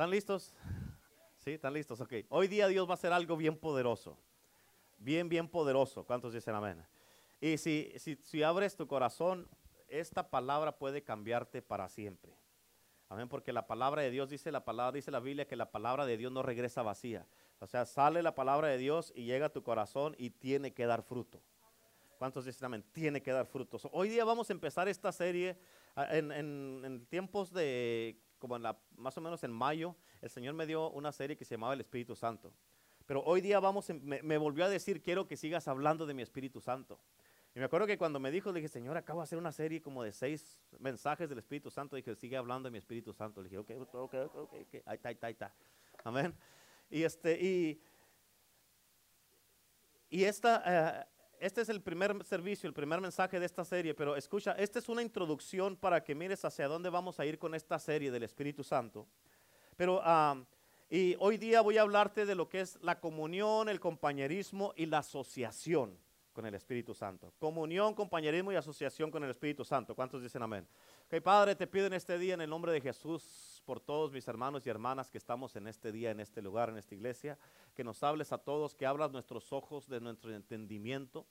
¿Están listos? Sí, están listos, ok. Hoy día Dios va a hacer algo bien poderoso. Bien, bien poderoso. ¿Cuántos dicen amén? Y si, si, si abres tu corazón, esta palabra puede cambiarte para siempre. Amén, porque la palabra de Dios dice la palabra, dice la Biblia que la palabra de Dios no regresa vacía. O sea, sale la palabra de Dios y llega a tu corazón y tiene que dar fruto. ¿Cuántos dicen amén? Tiene que dar frutos. Hoy día vamos a empezar esta serie ah, en, en tiempos de, como en la, más o menos en mayo, el Señor me dio una serie que se llamaba El Espíritu Santo. Pero hoy día vamos, me, volvió a decir, quiero que sigas hablando de mi Espíritu Santo. Y me acuerdo que cuando me dijo, le dije, Señor, acabo de hacer una serie como de seis mensajes del Espíritu Santo. Dije, sigue hablando de mi Espíritu Santo. Le dije, ok, ok, ok, ok, ahí está, ahí está, ahí está. Amén. Y este, y, y esta, eh, este es el primer servicio, el primer mensaje de esta serie, pero escucha, esta es una introducción para que mires hacia dónde vamos a ir con esta serie del Espíritu Santo. Pero ah, y hoy día voy a hablarte de lo que es la comunión, el compañerismo y la asociación con el Espíritu Santo. Comunión, compañerismo y asociación con el Espíritu Santo. ¿Cuántos dicen amén? Ok, Padre, te pido en este día, en el nombre de Jesús, por todos mis hermanos y hermanas que estamos en este día, en este lugar, en esta iglesia, que nos hables a todos, que abras nuestros ojos de nuestro entendimiento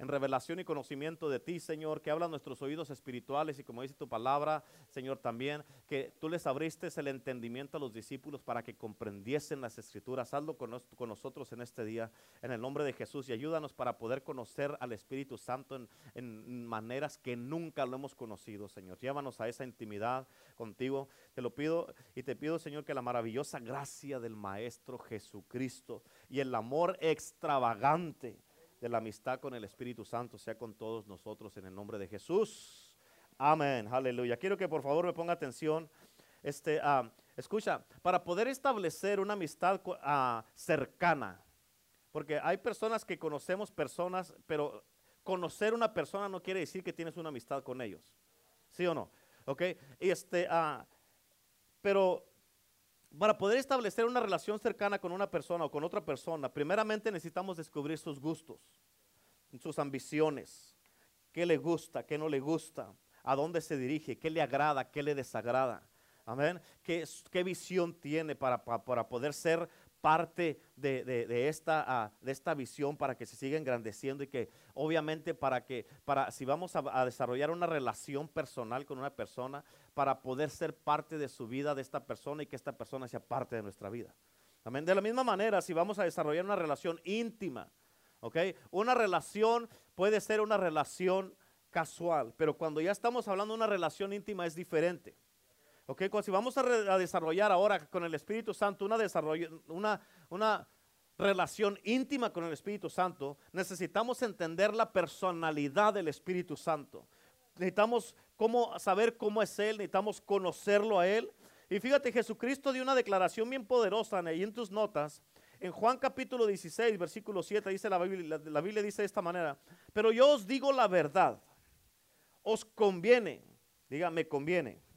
en revelación y conocimiento de ti, Señor, que habla nuestros oídos espirituales y como dice tu palabra, Señor, también que tú les abriste el entendimiento a los discípulos para que comprendiesen las escrituras. Hazlo con, nosotros en este día, en el nombre de Jesús, y ayúdanos para poder conocer al Espíritu Santo en, en maneras que nunca lo hemos conocido, Señor. Llévanos a esa intimidad contigo. Te lo pido y te pido, Señor, que la maravillosa gracia del Maestro Jesucristo y el amor extravagante de la amistad con el Espíritu Santo sea con todos nosotros en el nombre de Jesús. Amén, aleluya. Quiero que por favor me ponga atención. Este, ah, escucha, para poder establecer una amistad ah, cercana, porque hay personas que conocemos personas, pero conocer una persona no quiere decir que tienes una amistad con ellos. ¿Sí o no? ¿Ok? Este, uh, pero para poder establecer una relación cercana con una persona o con otra persona, primeramente necesitamos descubrir sus gustos, sus ambiciones, qué le gusta, qué no le gusta, a dónde se dirige, qué le agrada, qué le desagrada. Amén. ¿Qué, visión tiene para, poder ser parte de, esta, ah, de esta visión para que se siga engrandeciendo y que obviamente para que, para, si vamos a, desarrollar una relación personal con una persona, para poder ser parte de su vida de esta persona y que esta persona sea parte de nuestra vida. Amén. De la misma manera, si vamos a desarrollar una relación íntima, ¿ok? Una relación puede ser una relación casual, pero cuando ya estamos hablando de una relación íntima es diferente. Ok, si vamos a, desarrollar ahora con el Espíritu Santo una, una, una relación íntima con el Espíritu Santo, necesitamos entender la personalidad del Espíritu Santo. Necesitamos cómo, saber cómo es Él, necesitamos conocerlo a Él. Y fíjate, Jesucristo dio una declaración bien poderosa ahí en tus notas. En Juan capítulo 16, versículo 7, dice la Biblia, la Biblia dice de esta manera, pero yo os digo la verdad, os conviene, diga, me conviene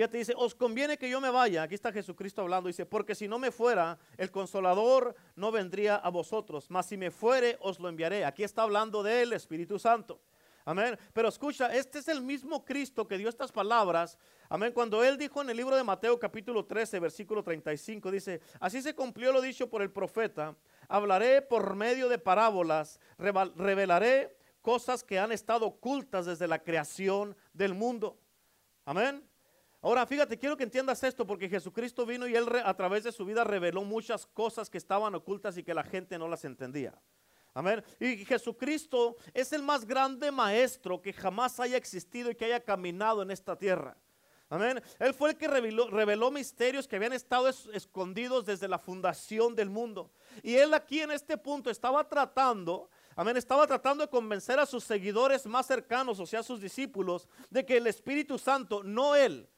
Fíjate, dice, os conviene que yo me vaya. Aquí está Jesucristo hablando. Dice, porque si no me fuera, el consolador no vendría a vosotros. Mas si me fuere, os lo enviaré. Aquí está hablando del Espíritu Santo. Amén. Pero escucha, este es el mismo Cristo que dio estas palabras. Amén. Cuando él dijo en el libro de Mateo capítulo 13, versículo 35, dice, así se cumplió lo dicho por el profeta. Hablaré por medio de parábolas, revelaré cosas que han estado ocultas desde la creación del mundo. Amén. Ahora, fíjate, quiero que entiendas esto porque Jesucristo vino y él a través de su vida reveló muchas cosas que estaban ocultas y que la gente no las entendía. Amén. Y Jesucristo es el más grande maestro que jamás haya existido y que haya caminado en esta tierra. Amén. Él fue el que reveló, reveló, misterios que habían estado escondidos desde la fundación del mundo. Y él aquí en este punto estaba tratando, amén, estaba tratando de convencer a sus seguidores más cercanos, o sea, a sus discípulos, de que el Espíritu Santo, no él,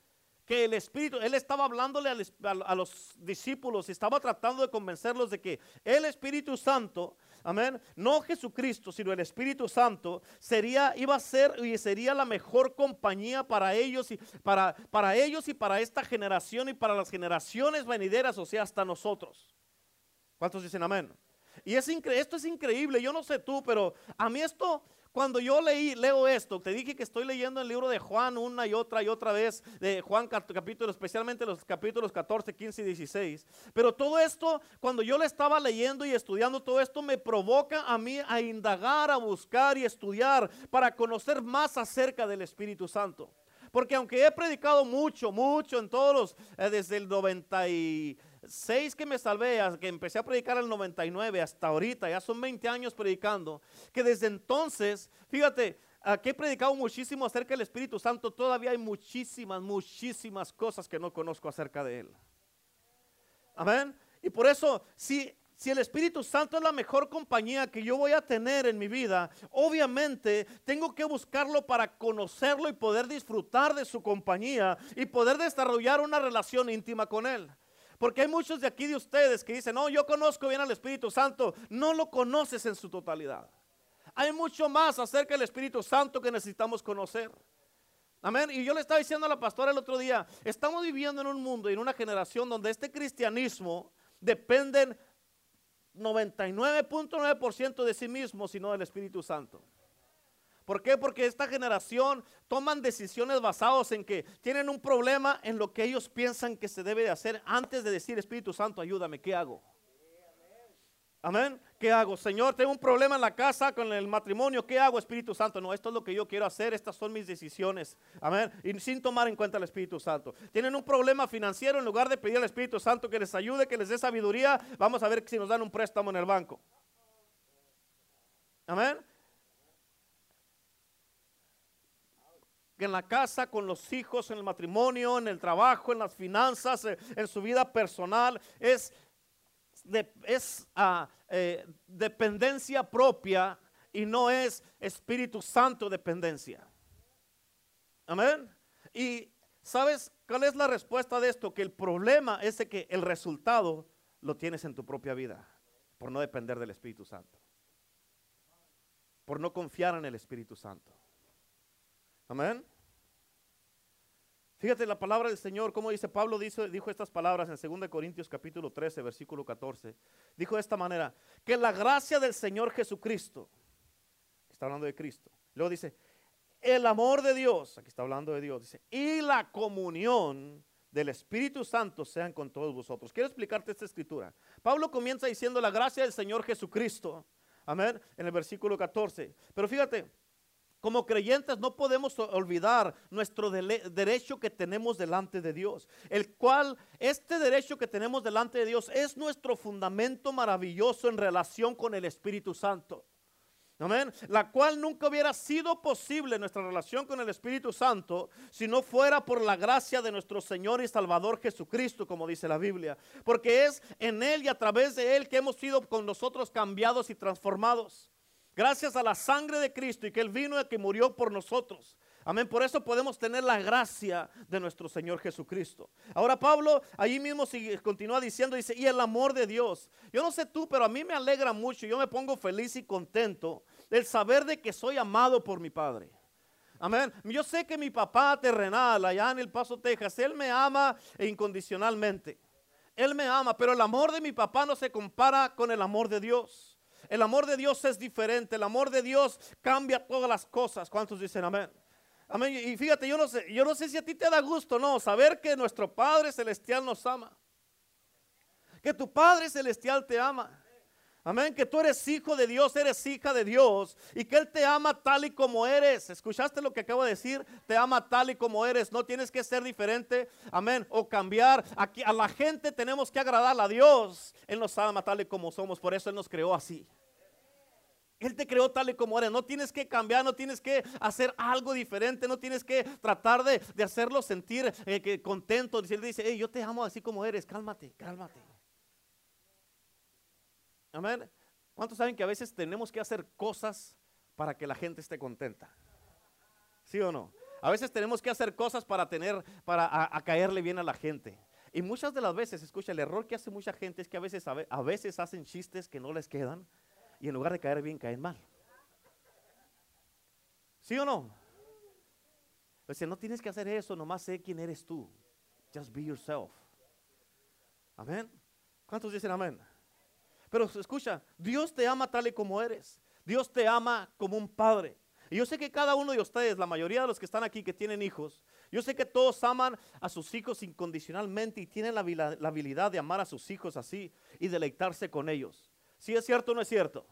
que el Espíritu, él estaba hablándole a, los discípulos estaba tratando de convencerlos de que el Espíritu Santo, amén, no Jesucristo, sino el Espíritu Santo sería, iba a ser y sería la mejor compañía para ellos y para, para ellos y para esta generación y para las generaciones venideras, o sea, hasta nosotros. ¿Cuántos dicen amén? Y es esto es increíble, yo no sé tú, pero a mí esto, cuando yo leí, leo esto, te dije que estoy leyendo el libro de Juan una y otra y otra vez, de Juan capítulo, especialmente los capítulos 14, 15 y 16. Pero todo esto, cuando yo le estaba leyendo y estudiando todo esto, me provoca a mí a indagar, a buscar y estudiar para conocer más acerca del Espíritu Santo. Porque aunque he predicado mucho, mucho en todos los, eh, desde el 90 y seis que me salvé, que empecé a predicar el 99 hasta ahorita, ya son 20 años predicando, que desde entonces, fíjate, que he predicado muchísimo acerca del Espíritu Santo, todavía hay muchísimas, muchísimas cosas que no conozco acerca de Él. Amén. Y por eso, si, si el Espíritu Santo es la mejor compañía que yo voy a tener en mi vida, obviamente tengo que buscarlo para conocerlo y poder disfrutar de su compañía y poder desarrollar una relación íntima con Él. Porque hay muchos de aquí de ustedes que dicen, no, yo conozco bien al Espíritu Santo. No lo conoces en su totalidad. Hay mucho más acerca del Espíritu Santo que necesitamos conocer. Amén. Y yo le estaba diciendo a la pastora el otro día, estamos viviendo en un mundo y en una generación donde este cristianismo depende 99.9% de sí mismo, sino del Espíritu Santo. ¿Por qué? Porque esta generación toman decisiones basadas en que tienen un problema en lo que ellos piensan que se debe de hacer antes de decir Espíritu Santo, ayúdame, ¿qué hago? Amén. ¿Qué hago? Señor, tengo un problema en la casa con el matrimonio. ¿Qué hago, Espíritu Santo? No, esto es lo que yo quiero hacer. Estas son mis decisiones. Amén. Y sin tomar en cuenta el Espíritu Santo. Tienen un problema financiero. En lugar de pedir al Espíritu Santo que les ayude, que les dé sabiduría, vamos a ver si nos dan un préstamo en el banco. Amén. En la casa, con los hijos, en el matrimonio, en el trabajo, en las finanzas, eh, en su vida personal, es, es ah, eh, dependencia propia y no es Espíritu Santo dependencia. Amén. Y ¿sabes cuál es la respuesta de esto? Que el problema es que el resultado lo tienes en tu propia vida por no depender del Espíritu Santo. Por no confiar en el Espíritu Santo. Amén. Fíjate la palabra del Señor, como dice Pablo, dijo, estas palabras en 2 Corintios capítulo 13, versículo 14. Dijo de esta manera, que la gracia del Señor Jesucristo, está hablando de Cristo, luego dice, el amor de Dios, aquí está hablando de Dios, dice, y la comunión del Espíritu Santo sean con todos vosotros. Quiero explicarte esta escritura. Pablo comienza diciendo la gracia del Señor Jesucristo, amén, en el versículo 14. Pero fíjate, como creyentes no podemos olvidar nuestro derecho que tenemos delante de Dios, el cual este derecho que tenemos delante de Dios es nuestro fundamento maravilloso en relación con el Espíritu Santo. Amén. La cual nunca hubiera sido posible nuestra relación con el Espíritu Santo si no fuera por la gracia de nuestro Señor y Salvador Jesucristo, como dice la Biblia. Porque es en Él y a través de Él que hemos sido con nosotros cambiados y transformados. Gracias a la sangre de Cristo y que Él vino y que murió por nosotros. Amén. Por eso podemos tener la gracia de nuestro Señor Jesucristo. Ahora Pablo allí mismo sigue, continúa diciendo, dice, y el amor de Dios. Yo no sé tú, pero a mí me alegra mucho. Yo me pongo feliz y contento el saber de que soy amado por mi Padre. Amén. Yo sé que mi papá terrenal allá en El Paso, Texas, él me ama incondicionalmente. Él me ama, pero el amor de mi papá no se compara con el amor de Dios. El amor de Dios es diferente. El amor de Dios cambia todas las cosas. ¿Cuántos dicen amén? Amén. Y fíjate, yo no sé, yo no sé si a ti te da gusto, no, saber que nuestro Padre Celestial nos ama. Que tu Padre Celestial te ama. Amén, que tú eres hijo de Dios, eres hija de Dios y que Él te ama tal y como eres. ¿Escuchaste lo que acabo de decir? Te ama tal y como eres. No tienes que ser diferente, amén, o cambiar. Aquí a la gente tenemos que agradar a Dios. Él nos ama tal y como somos, por eso Él nos creó así. Él te creó tal y como eres. No tienes que cambiar, no tienes que hacer algo diferente, no tienes que tratar de, hacerlo sentir eh, que contento. Él dice, hey, yo te amo así como eres, cálmate, cálmate. Amén. ¿Cuántos saben que a veces tenemos que hacer cosas para que la gente esté contenta? ¿Sí o no? A veces tenemos que hacer cosas para tener, para caerle bien a la gente. Y muchas de las veces, escucha, el error que hace mucha gente es que a veces, hacen chistes que no les quedan y en lugar de caer bien, caen mal. ¿Sí o no? O sea, no tienes que hacer eso, nomás sé quién eres tú. Just be yourself. Amén. ¿Cuántos dicen amén? Pero escucha, Dios te ama tal y como eres. Dios te ama como un padre. Y yo sé que cada uno de ustedes, la mayoría de los que están aquí que tienen hijos, yo sé que todos aman a sus hijos incondicionalmente y tienen la, habilidad de amar a sus hijos así y deleitarse con ellos. Si es cierto o no es cierto.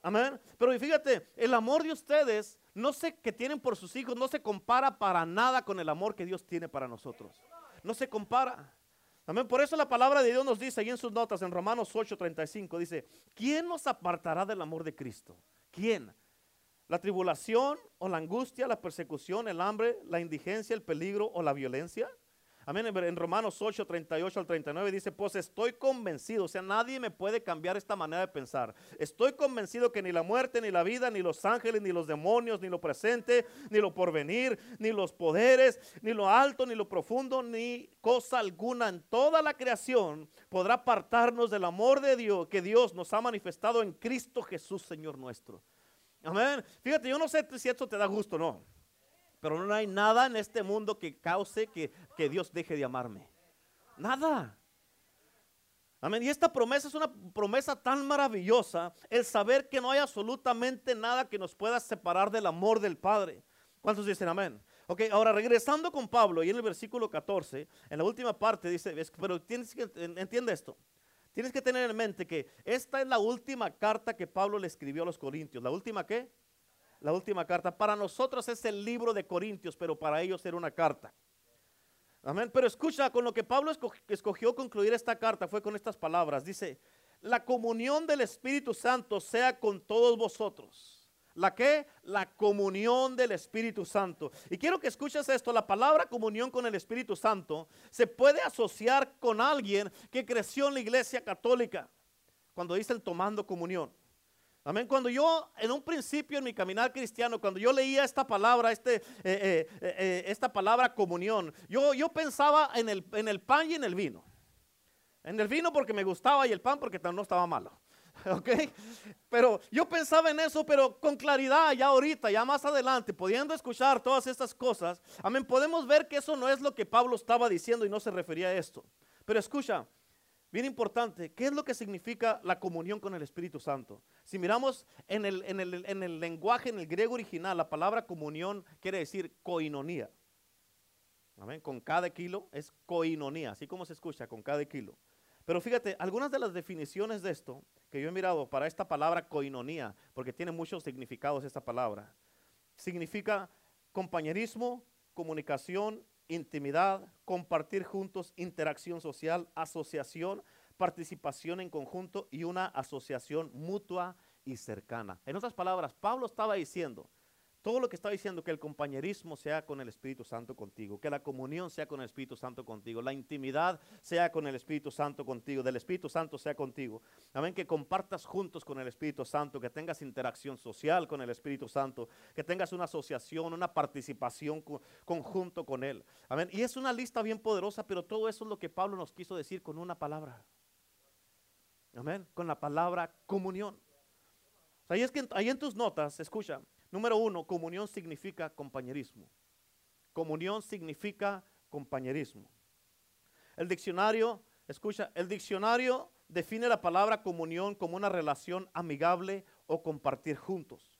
Amén. Pero fíjate, el amor de ustedes, no sé que tienen por sus hijos, no se compara para nada con el amor que Dios tiene para nosotros. No se compara. Amén. Por eso la palabra de Dios nos dice ahí en sus notas, en Romanos 8:35, dice, ¿quién nos apartará del amor de Cristo? ¿Quién? ¿La tribulación o la angustia, la persecución, el hambre, la indigencia, el peligro o la violencia? Amén. En Romanos 8, 38 al 39 dice, pues estoy convencido, o sea, nadie me puede cambiar esta manera de pensar. Estoy convencido que ni la muerte, ni la vida, ni los ángeles, ni los demonios, ni lo presente, ni lo porvenir, ni los poderes, ni lo alto, ni lo profundo, ni cosa alguna en toda la creación podrá apartarnos del amor de Dios que Dios nos ha manifestado en Cristo Jesús, Señor nuestro. Amén. Fíjate, yo no sé si esto te da gusto o no. Pero no hay nada en este mundo que cause que, Dios deje de amarme. Nada. Amén. Y esta promesa es una promesa tan maravillosa, el saber que no hay absolutamente nada que nos pueda separar del amor del Padre. ¿Cuántos dicen amén? Ok, ahora regresando con Pablo y en el versículo 14, en la última parte dice, pero tienes que, entiende esto, tienes que tener en mente que esta es la última carta que Pablo le escribió a los Corintios. ¿La última qué? La última carta. Para nosotros es el libro de Corintios, pero para ellos era una carta. Amén. Pero escucha, con lo que Pablo escogió concluir esta carta fue con estas palabras. Dice, la comunión del Espíritu Santo sea con todos vosotros. ¿La qué? La comunión del Espíritu Santo. Y quiero que escuches esto, la palabra comunión con el Espíritu Santo se puede asociar con alguien que creció en la iglesia católica, cuando dicen tomando comunión. Amén. Cuando yo, en un principio en mi caminar cristiano, cuando yo leía esta palabra, este, eh, eh, eh, esta palabra comunión, yo, yo pensaba en el, en el pan y en el vino. En el vino porque me gustaba y el pan porque no estaba malo. ¿Ok? Pero yo pensaba en eso, pero con claridad ya ahorita, ya más adelante, pudiendo escuchar todas estas cosas, amén, podemos ver que eso no es lo que Pablo estaba diciendo y no se refería a esto. Pero escucha, Bien importante, ¿qué es lo que significa la comunión con el Espíritu Santo? Si miramos en el, en el, lenguaje, en el griego original, la palabra comunión quiere decir coinonía. ¿Amén? Con cada kilo es coinonía, así como se escucha, con cada kilo. Pero fíjate, algunas de las definiciones de esto que yo he mirado para esta palabra coinonía, porque tiene muchos significados esta palabra, significa compañerismo, comunicación, intimidad, compartir juntos, interacción social, asociación, participación en conjunto y una asociación mutua y cercana. En otras palabras, Pablo estaba diciendo, todo lo que está diciendo, que el compañerismo sea con el Espíritu Santo contigo, que la comunión sea con el Espíritu Santo contigo, la intimidad sea con el Espíritu Santo contigo, del Espíritu Santo sea contigo. Amén, que compartas juntos con el Espíritu Santo, que tengas interacción social con el Espíritu Santo, que tengas una asociación, una participación conjunto con Él. Amén. Y es una lista bien poderosa, pero todo eso es lo que Pablo nos quiso decir con una palabra. Amén, con la palabra comunión. Ahí es que ahí en tus notas, escucha, Número uno, comunión significa compañerismo. Comunión significa compañerismo. El diccionario, escucha, el diccionario define la palabra comunión como una relación amigable o compartir juntos.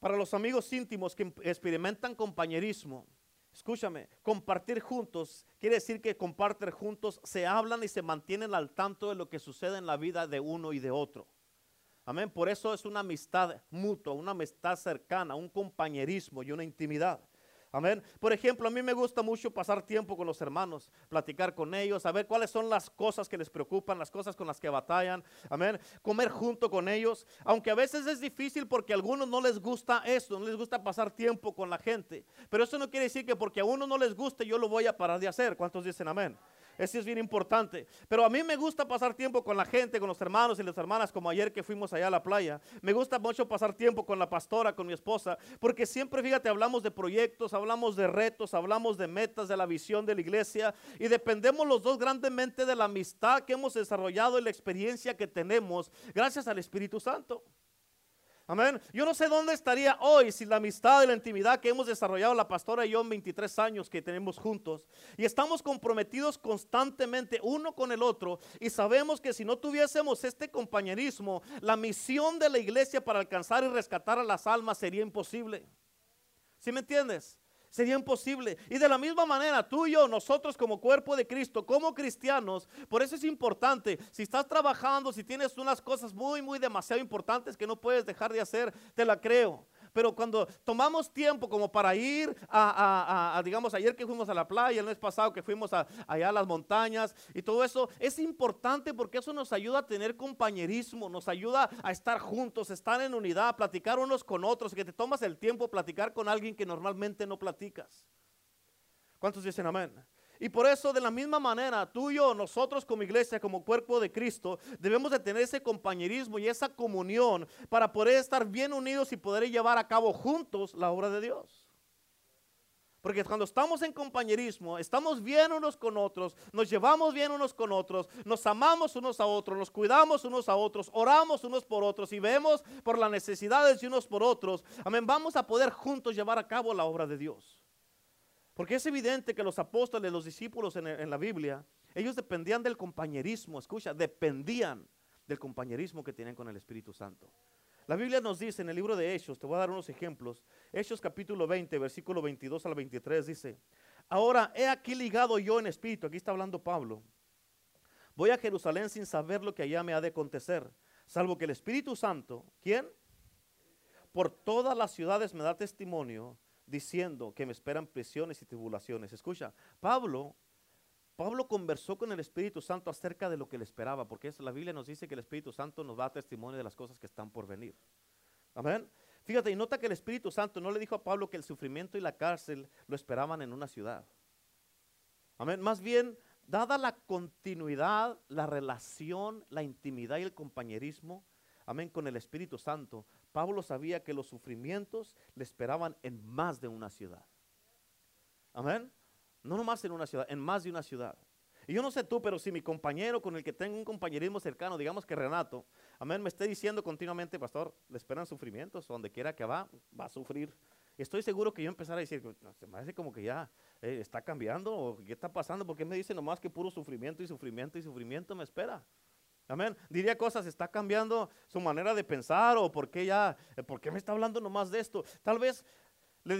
Para los amigos íntimos que experimentan compañerismo, escúchame, compartir juntos quiere decir que compartir juntos se hablan y se mantienen al tanto de lo que sucede en la vida de uno y de otro. Amén. Por eso es una amistad mutua, una amistad cercana, un compañerismo y una intimidad. Amén. Por ejemplo, a mí me gusta mucho pasar tiempo con los hermanos, platicar con ellos, saber cuáles son las cosas que les preocupan, las cosas con las que batallan. Amén. Comer junto con ellos, aunque a veces es difícil porque a algunos no les gusta eso, no les gusta pasar tiempo con la gente. Pero eso no quiere decir que porque a uno no les guste yo lo voy a parar de hacer. ¿Cuántos dicen amén? Eso es bien importante. Pero a mí me gusta pasar tiempo con la gente, con los hermanos y las hermanas, como ayer que fuimos allá a la playa. Me gusta mucho pasar tiempo con la pastora, con mi esposa, porque siempre, fíjate, hablamos de proyectos, hablamos de retos, hablamos de metas, de la visión de la iglesia y dependemos los dos grandemente de la amistad que hemos desarrollado y la experiencia que tenemos gracias al Espíritu Santo. Amén. Yo no sé dónde estaría hoy si la amistad y la intimidad que hemos desarrollado la pastora y yo en 23 años que tenemos juntos y estamos comprometidos constantemente uno con el otro y sabemos que si no tuviésemos este compañerismo, la misión de la iglesia para alcanzar y rescatar a las almas sería imposible. ¿Sí me entiendes? Sería imposible. Y de la misma manera, tú y yo, nosotros como cuerpo de Cristo, como cristianos, por eso es importante, si estás trabajando, si tienes unas cosas muy, muy demasiado importantes que no puedes dejar de hacer, te la creo. Pero cuando tomamos tiempo como para ir a, digamos, ayer que fuimos a la playa, el mes pasado que fuimos allá a las montañas y todo eso, es importante porque eso nos ayuda a tener compañerismo, nos ayuda a estar juntos, estar en unidad, platicar unos con otros, que te tomas el tiempo platicar con alguien que normalmente no platicas. ¿Cuántos dicen amén? Y por eso de la misma manera, tú y yo, nosotros como iglesia, como cuerpo de Cristo, debemos de tener ese compañerismo y esa comunión para poder estar bien unidos y poder llevar a cabo juntos la obra de Dios. Porque cuando estamos en compañerismo, estamos bien unos con otros, nos llevamos bien unos con otros, nos amamos unos a otros, nos cuidamos unos a otros, oramos unos por otros y vemos por las necesidades de unos por otros, amén, vamos a poder juntos llevar a cabo la obra de Dios. Porque es evidente que los apóstoles, los discípulos en, la Biblia, ellos dependían del compañerismo, escucha, dependían del compañerismo que tenían con el Espíritu Santo. La Biblia nos dice en el libro de Hechos, te voy a dar unos ejemplos. Hechos capítulo 20, versículo 22 al 23 dice, ahora he aquí ligado yo en espíritu, aquí está hablando Pablo, voy a Jerusalén sin saber lo que allá me ha de acontecer, salvo que el Espíritu Santo, ¿quién? Por todas las ciudades me da testimonio diciendo que me esperan prisiones y tribulaciones. Escucha, Pablo, Pablo conversó con el Espíritu Santo acerca de lo que le esperaba, porque la Biblia nos dice que el Espíritu Santo nos da testimonio de las cosas que están por venir. Amén. Fíjate, y nota que el Espíritu Santo no le dijo a Pablo que el sufrimiento y la cárcel lo esperaban en una ciudad. Amén. Más bien, dada la continuidad, la relación, la intimidad y el compañerismo, amén, con el Espíritu Santo, Pablo sabía que los sufrimientos le esperaban en más de una ciudad. Amén. No nomás en una ciudad, en más de una ciudad. Y yo no sé tú, pero si mi compañero con el que tengo un compañerismo cercano, digamos que Renato, amén, me esté diciendo continuamente, pastor, le esperan sufrimientos, donde quiera que va, va a sufrir. Estoy seguro que yo empezara a decir, se me hace como que ya eh, está cambiando, o qué está pasando, porque me dice nomás que puro sufrimiento y sufrimiento y sufrimiento me espera. Amén. Diría cosas, está cambiando su manera de pensar o por qué ya, eh, por qué me está hablando nomás de esto. Tal vez le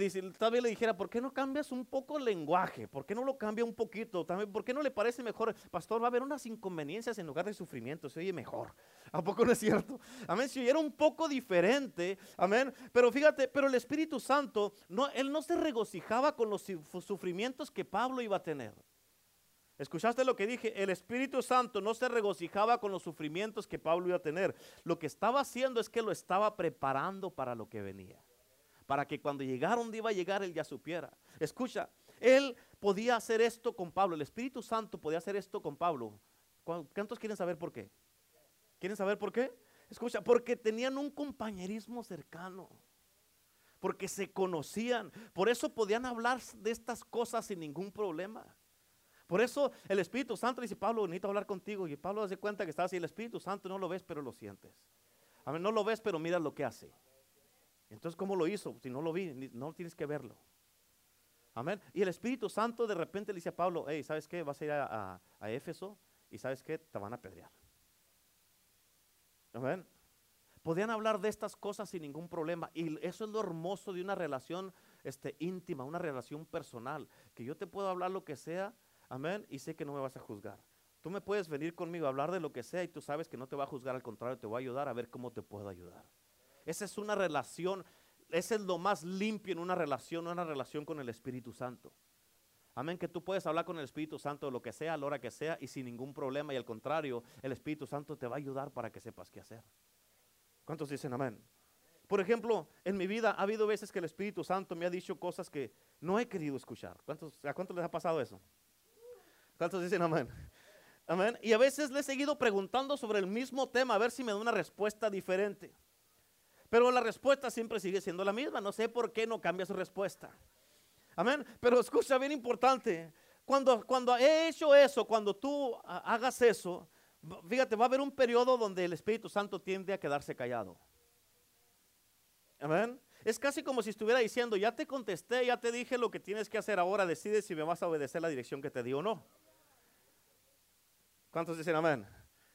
dijera, ¿por qué no cambias un poco el lenguaje? ¿Por qué no lo cambia un poquito? También, ¿por qué no le parece mejor, pastor? Va a haber unas inconveniencias en lugar de sufrimiento, se oye mejor. ¿A poco no es cierto? Amén. Si oyera un poco diferente, amén. Pero fíjate, pero el Espíritu Santo, no, él no se regocijaba con los sufrimientos que Pablo iba a tener. ¿Escuchaste lo que dije? El Espíritu Santo no se regocijaba con los sufrimientos que Pablo iba a tener. Lo que estaba haciendo es que lo estaba preparando para lo que venía. Para que cuando llegara donde iba a llegar, él ya supiera. Escucha, él podía hacer esto con Pablo. El Espíritu Santo podía hacer esto con Pablo. ¿Cuántos quieren saber por qué? ¿Quieren saber por qué? Escucha, porque tenían un compañerismo cercano. Porque se conocían. Por eso podían hablar de estas cosas sin ningún problema. Por eso el Espíritu Santo dice, Pablo, necesito hablar contigo. Y Pablo hace cuenta que está así. El Espíritu Santo no lo ves, pero lo sientes. A no lo ves, pero mira lo que hace. Entonces, ¿cómo lo hizo? Si no lo vi, no tienes que verlo. Amén. Y el Espíritu Santo de repente le dice a Pablo, hey, ¿sabes qué? Vas a ir a, a Éfeso y ¿sabes qué? Te van a apedrear. Amén. Podían hablar de estas cosas sin ningún problema. Y eso es lo hermoso de una relación este, íntima, una relación personal. Que yo te puedo hablar lo que sea Amén. Y sé que no me vas a juzgar. Tú me puedes venir conmigo a hablar de lo que sea y tú sabes que no te va a juzgar, al contrario, te va a ayudar a ver cómo te puedo ayudar. Esa es una relación, ese es lo más limpio en una relación, una relación con el Espíritu Santo. Amén, que tú puedes hablar con el Espíritu Santo de lo que sea, a la hora que sea y sin ningún problema y al contrario, el Espíritu Santo te va a ayudar para que sepas qué hacer. ¿Cuántos dicen amén? Por ejemplo, en mi vida ha habido veces que el Espíritu Santo me ha dicho cosas que no he querido escuchar. ¿Cuántos, ¿A cuántos les ha pasado eso? ¿Cuántos dicen amén? Amén. Y a veces le he seguido preguntando sobre el mismo tema, a ver si me da una respuesta diferente. Pero la respuesta siempre sigue siendo la misma. No sé por qué no cambia su respuesta. Amén. Pero escucha, bien importante. Cuando, cuando he hecho eso, cuando tú hagas eso, fíjate, va a haber un periodo donde el Espíritu Santo tiende a quedarse callado. Amén. Es casi como si estuviera diciendo, ya te contesté, ya te dije lo que tienes que hacer ahora, decide si me vas a obedecer la dirección que te di o no. ¿Cuántos dicen amén?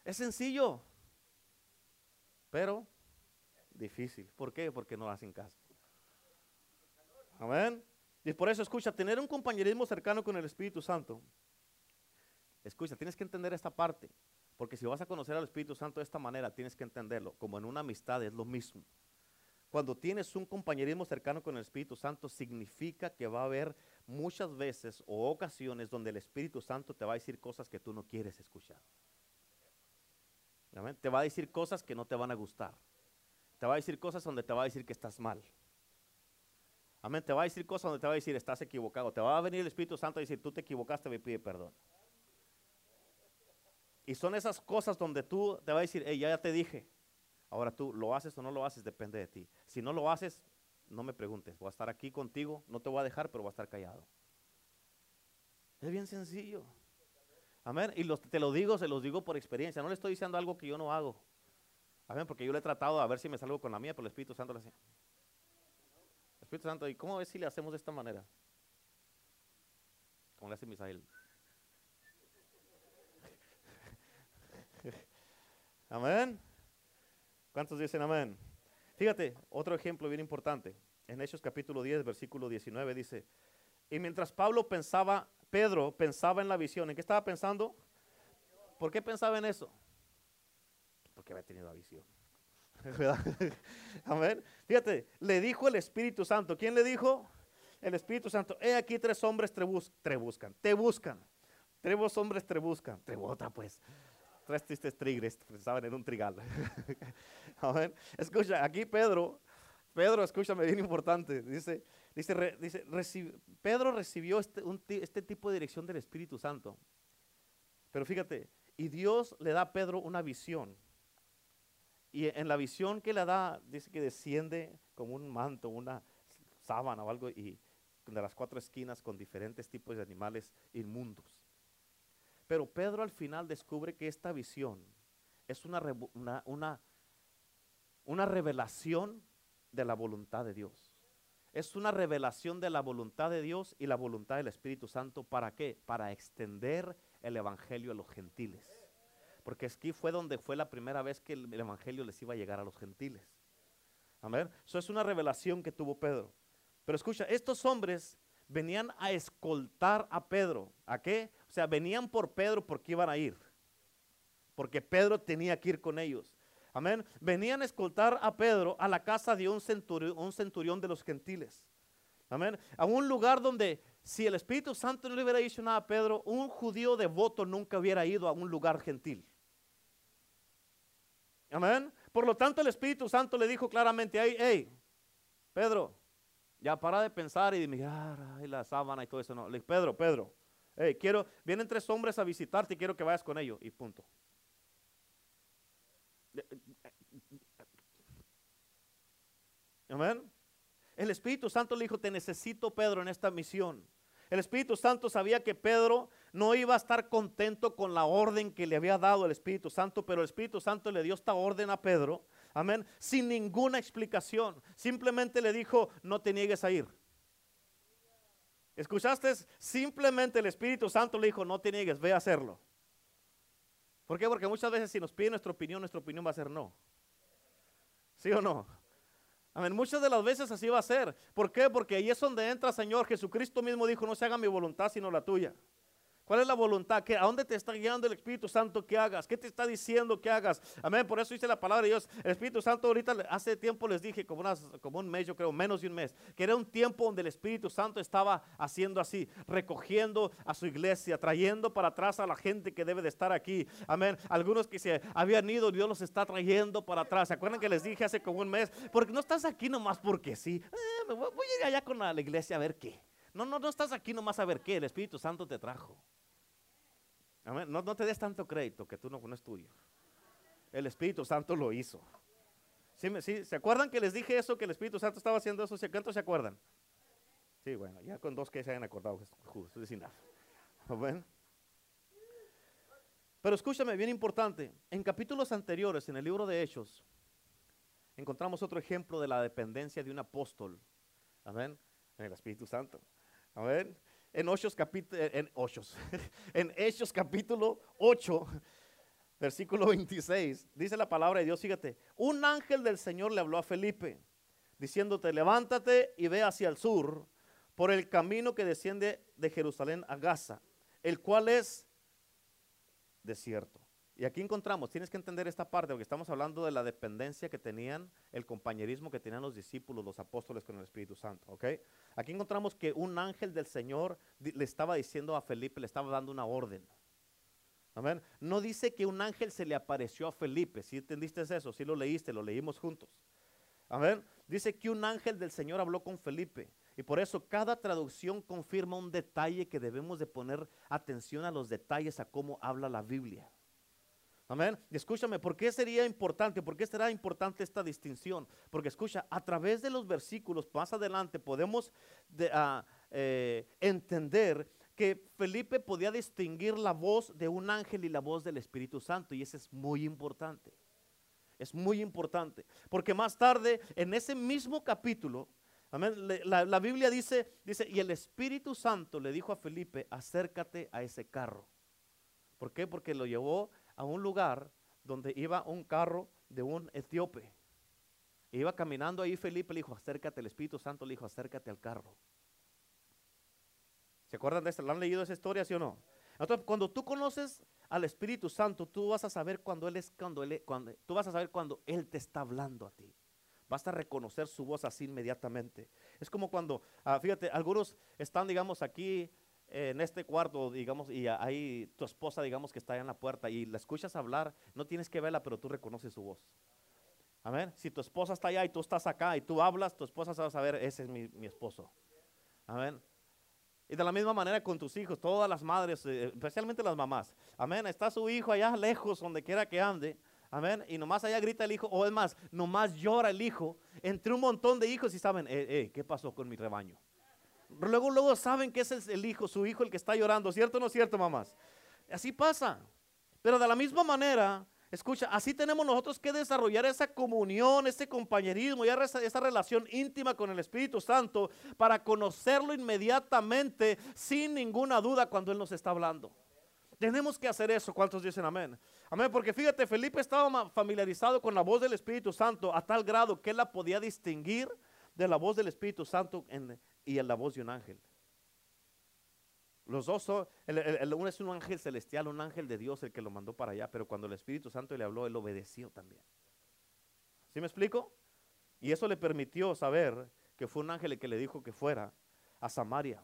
Es sencillo, pero difícil. ¿Por qué? Porque no hacen caso. Amén. Y por eso, escucha, tener un compañerismo cercano con el Espíritu Santo. Escucha, tienes que entender esta parte. Porque si vas a conocer al Espíritu Santo de esta manera, tienes que entenderlo. Como en una amistad es lo mismo. Cuando tienes un compañerismo cercano con el Espíritu Santo, significa que va a haber muchas veces o ocasiones donde el Espíritu Santo te va a decir cosas que tú no quieres escuchar. Te va a decir cosas que no te van a gustar. Te va a decir cosas donde te va a decir que estás mal. Amén. Te va a decir cosas donde te va a decir estás equivocado. Te va a venir el Espíritu Santo a decir tú te equivocaste, me pide perdón. Y son esas cosas donde tú te va a decir, hey, ya te dije, Ahora tú lo haces o no lo haces, depende de ti. Si no lo haces, no me preguntes. Voy a estar aquí contigo, no te voy a dejar, pero voy a estar callado. Es bien sencillo. Amén. Y te lo digo, se los digo por experiencia. No le estoy diciendo algo que yo no hago. Amén. Porque yo le he tratado a ver si me salgo con la mía, pero el Espíritu Santo le hace. Espíritu Santo, ¿y cómo ves si le hacemos de esta manera? Como le hace Misael. Amén. ¿Cuántos dicen amén? Fíjate, otro ejemplo bien importante. En Hechos capítulo 10, versículo 19 dice, y mientras Pablo pensaba, Pedro pensaba en la visión, ¿en qué estaba pensando? ¿Por qué pensaba en eso? Porque había tenido la visión. Amén. Fíjate, le dijo el Espíritu Santo. ¿Quién le dijo? El Espíritu Santo. He aquí tres hombres te, buscan, te buscan. Tres hombres te buscan. Te otra pues tres tristes trigres pensaban en un trigal. Escucha, aquí Pedro, Pedro, escúchame bien importante, dice, dice, dice Pedro recibió este, este tipo de dirección del Espíritu Santo. Pero fíjate, y Dios le da a Pedro una visión. Y en la visión que le da, dice que desciende como un manto, una sábana o algo, y de las cuatro esquinas con diferentes tipos de animales inmundos. Pero Pedro al final descubre que esta visión es una, una, una, revelación de la voluntad de Dios. Es una revelación de la voluntad de Dios y la voluntad del Espíritu Santo. ¿Para qué? Para extender el Evangelio a los gentiles. Porque aquí fue donde fue la primera vez que el, Evangelio les iba a llegar a los gentiles. Amén. Eso es una revelación que tuvo Pedro. Pero escucha, estos hombres venían a escoltar a Pedro. ¿A qué? O sea, venían por Pedro porque iban a ir. Porque Pedro tenía que ir con ellos. Amén. Venían a escoltar a Pedro a la casa de un centurión, de los gentiles. Amén. A un lugar donde si el Espíritu Santo no le hubiera dicho nada a Pedro, un judío devoto nunca hubiera ido a un lugar gentil. Amén. Por lo tanto, el Espíritu Santo le dijo claramente, hey, hey, Pedro, ya para de pensar y de mirar ay, la sábana y todo eso. No. Le Pedro, Pedro, quiero, vienen tres hombres a visitarte y quiero que vayas con ellos. Y punto. Amén. El Espíritu Santo le dijo, te necesito, Pedro, en esta misión. El Espíritu Santo sabía que Pedro no iba a estar contento con la orden que le había dado el Espíritu Santo, pero el Espíritu Santo le dio esta orden a Pedro Amén. Sin ninguna explicación. Simplemente le dijo, no te niegues a ir. ¿Escuchaste? Simplemente el Espíritu Santo le dijo, no te niegues, ve a hacerlo. ¿Por qué? Porque muchas veces si nos pide nuestra opinión, nuestra opinión va a ser no. ¿Sí o no? Amén. Muchas de las veces así va a ser. ¿Por qué? Porque ahí es donde entra, Señor. Jesucristo mismo dijo, no se haga mi voluntad, sino la tuya. ¿Cuál es la voluntad? ¿A dónde te está guiando el Espíritu Santo que hagas? ¿Qué te está diciendo que hagas? Amén. Por eso dice la palabra de Dios. El Espíritu Santo ahorita hace tiempo les dije, como, como un mes, yo creo, menos de un mes, que era un tiempo donde el Espíritu Santo estaba haciendo así, recogiendo a su iglesia, trayendo para atrás a la gente que debe de estar aquí. Amén. Algunos que se habían ido, Dios los está trayendo para atrás. ¿Se acuerdan que les dije hace como un mes? Porque no estás aquí nomás porque sí. Eh, voy, a ir allá con la iglesia a ver qué. No, no, no estás aquí nomás a ver qué. El Espíritu Santo te trajo. No, no, te des tanto crédito que tú no, no es tuyo. El Espíritu Santo lo hizo. ¿Sí, ¿Se acuerdan que les dije eso, que el Espíritu Santo estaba haciendo eso? ¿Cuántos se acuerdan? Sí, bueno, ya con dos que se hayan acordado, es Pero escúchame, bien importante, en capítulos anteriores, en el libro de Hechos, encontramos otro ejemplo de la dependencia de un apóstol. Amén. En el Espíritu Santo. Amén. En Hechos capítulo, en, en capítulo 8, versículo 26, dice la palabra de Dios, fíjate, un ángel del Señor le habló a Felipe, diciéndote, levántate y ve hacia el sur por el camino que desciende de Jerusalén a Gaza, el cual es desierto. Y aquí encontramos, tienes que entender esta parte, porque estamos hablando de la dependencia que tenían, el compañerismo que tenían los discípulos, los apóstoles con el Espíritu Santo. Aquí encontramos que un ángel del Señor le estaba diciendo a Felipe, le estaba dando una orden. Amén. No dice que un ángel se le apareció a Felipe, si entendiste eso, si lo leíste, lo leímos juntos. Amén. Dice que un ángel del Señor habló con Felipe. Y por eso cada traducción confirma un detalle que debemos de poner atención a los detalles, a cómo habla la Biblia. Amén. Escúchame, ¿por qué sería importante? ¿Por qué será importante esta distinción? Porque escucha, a través de los versículos más adelante podemos ah, eh, entender que Felipe podía distinguir la voz de un ángel y la voz del Espíritu Santo. Y eso es muy importante. Es muy importante. Porque más tarde, en ese mismo capítulo, la, la, Biblia dice, dice, y el Espíritu Santo le dijo a Felipe, acércate a ese carro. ¿Por qué? Porque lo llevó a un lugar donde iba un carro de un etíope. Iba caminando ahí Felipe le dijo, acércate, el Espíritu Santo le dijo, acércate al carro. ¿Se acuerdan de esto? ¿La han leído esa historia, sí o no? Entonces, cuando tú conoces al Espíritu Santo, tú vas a saber cuando Él es, cuando Él, cuando, tú vas a saber cuando Él te está hablando a ti. Basta reconocer su voz así inmediatamente. Es como cuando, ah, fíjate, algunos están, digamos, aquí en este cuarto, digamos, y ahí tu esposa, digamos, que está ahí en la puerta y la escuchas hablar, no tienes que verla, pero tú reconoces su voz. Amén. Si tu esposa está allá y tú estás acá y tú hablas, tu esposa va a saber, ese es mi, mi esposo. Amén. Y de la misma manera con tus hijos, todas las madres, eh, especialmente las mamás. Amén. Está su hijo allá lejos, donde quiera que ande. Amén. Y nomás allá grita el hijo, o es más, nomás llora el hijo entre un montón de hijos y saben, eh, eh, ¿qué pasó con mi rebaño? Luego, luego saben que ese es el hijo, su hijo el que está llorando, ¿cierto o no es cierto, mamás? Así pasa. Pero de la misma manera, escucha, así tenemos nosotros que desarrollar esa comunión, ese compañerismo y esa, esa relación íntima con el Espíritu Santo para conocerlo inmediatamente sin ninguna duda cuando Él nos está hablando. Tenemos que hacer eso. ¿Cuántos dicen amén? Amén, porque fíjate, Felipe estaba familiarizado con la voz del Espíritu Santo a tal grado que él la podía distinguir de la voz del Espíritu Santo y en la voz de un ángel. Los dos son, el, uno es un ángel celestial, un ángel de Dios el que lo mandó para allá, pero cuando el Espíritu Santo le habló, él obedeció también. ¿Sí me explico? Y eso le permitió saber que fue un ángel el que le dijo que fuera a Samaria.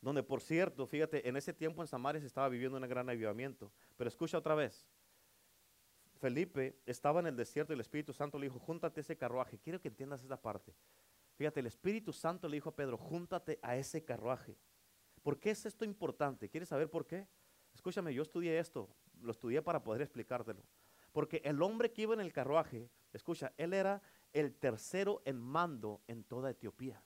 Donde, por cierto, fíjate, en ese tiempo en Samaria se estaba viviendo un gran avivamiento. Pero escucha otra vez. Felipe estaba en el desierto y el Espíritu Santo le dijo, júntate ese carruaje. Quiero que entiendas esa parte. Fíjate, el Espíritu Santo le dijo a Pedro, júntate a ese carruaje. ¿Por qué es esto importante? ¿Quieres saber por qué? Escúchame, yo estudié esto, lo estudié para poder explicártelo. Porque el hombre que iba en el carruaje, escucha, él era el tercero en mando en toda Etiopía.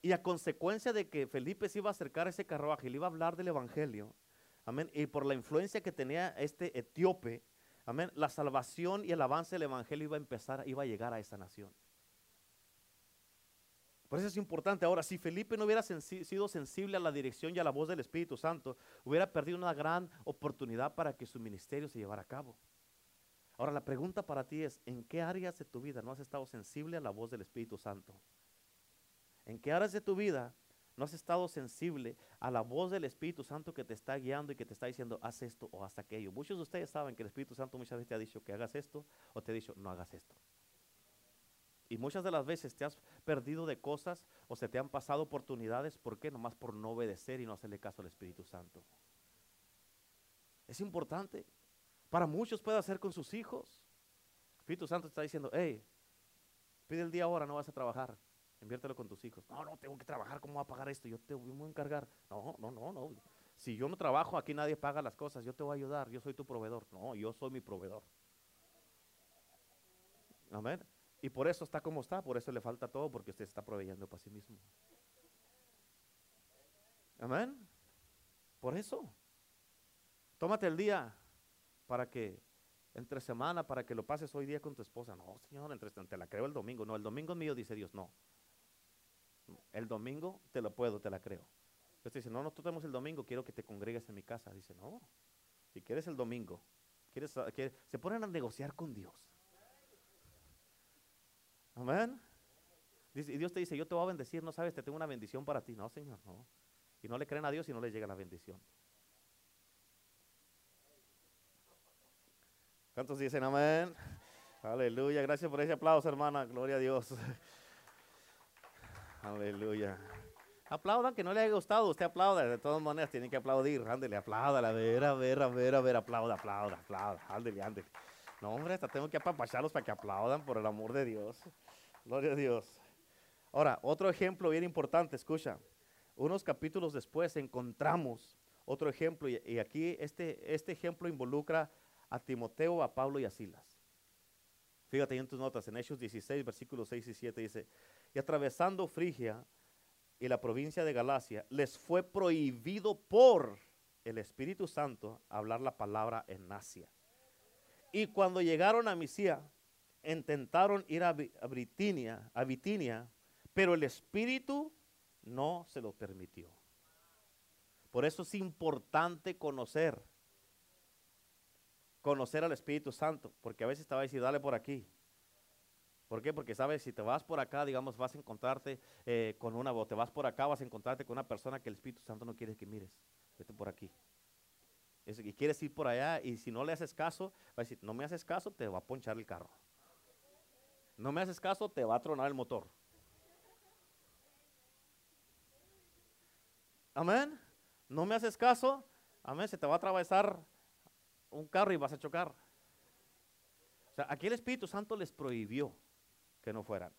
Y a consecuencia de que Felipe se iba a acercar a ese carruaje y le iba a hablar del Evangelio, y por la influencia que tenía este etíope, Amén. La salvación y el avance del Evangelio iba a empezar, iba a llegar a esa nación. Por eso es importante. Ahora, si Felipe no hubiera sido sensible a la dirección y a la voz del Espíritu Santo, hubiera perdido una gran oportunidad para que su ministerio se llevara a cabo. Ahora, la pregunta para ti es, ¿en qué áreas de tu vida no has estado sensible a la voz del Espíritu Santo? ¿En qué áreas de tu vida no has estado sensible a la voz del Espíritu Santo que te está guiando y que te está diciendo, haz esto o haz aquello. Muchos de ustedes saben que el Espíritu Santo muchas veces te ha dicho que hagas esto o te ha dicho, no hagas esto. Y muchas de las veces te has perdido de cosas o se te han pasado oportunidades, ¿por qué? Nomás por no obedecer y no hacerle caso al Espíritu Santo. Es importante. Para muchos puede hacer con sus hijos. El Espíritu Santo está diciendo, hey, pide el día ahora, no vas a trabajar. Inviértelo con tus hijos. No, no, tengo que trabajar, ¿cómo voy a pagar esto? Yo te voy a encargar. No, no, no, no. Si yo no trabajo, aquí nadie paga las cosas, yo te voy a ayudar, yo soy tu proveedor. No, yo soy mi proveedor. Amén. Y por eso está como está, por eso le falta todo, porque usted está proveyendo para sí mismo. Amén. Por eso. Tómate el día para que entre semana para que lo pases hoy día con tu esposa. No, Señor, entre, te la creo el domingo. No, el domingo es mío, dice Dios. No. El domingo te lo puedo, te la creo. Entonces dice, no, no, tenemos el domingo, quiero que te congregues en mi casa. Dice, no, si quieres el domingo, quieres, se ponen a negociar con Dios. Amén. y Dios te dice, yo te voy a bendecir, no sabes, te tengo una bendición para ti. No, Señor, no. Y no le creen a Dios y no le llega la bendición. ¿Cuántos dicen amén? Aleluya. Gracias por ese aplauso, hermana. Gloria a Dios. Aleluya. Aplaudan que no le haya gustado. Usted aplauda. De todas maneras, tienen que aplaudir. Ándele, aplauda. A ver, a ver, a ver, a ver. Aplauda, aplauda, aplauda. Ándele, ándele. No, hombre, hasta tengo que apapacharlos para que aplaudan por el amor de Dios. Gloria a Dios. Ahora, otro ejemplo bien importante, escucha. Unos capítulos después encontramos otro ejemplo y, aquí este, este ejemplo involucra a Timoteo, a Pablo y a Silas. Fíjate en tus notas, en Hechos 16, versículos 6 y 7 dice, y atravesando Frigia y la provincia de Galacia, les fue prohibido por el Espíritu Santo hablar la palabra en Asia. Y cuando llegaron a Misia, intentaron ir a, Britinia, a Bitinia, pero el Espíritu no se lo permitió. Por eso es importante conocer conocer al Espíritu Santo, porque a veces te va decir, dale por aquí. ¿Por qué? Porque sabes, si te vas por acá, digamos, vas a encontrarte eh, con una, o te vas por acá, vas a encontrarte con una persona que el Espíritu Santo no quiere que mires. Vete por aquí. y quieres ir por allá, y si no le haces caso, va a decir, no me haces caso, te va a ponchar el carro. No me haces caso, te va a tronar el motor. Amén. No me haces caso, amén, se te va a atravesar un carro y vas a chocar. O sea, aquí el Espíritu Santo les prohibió no fueran.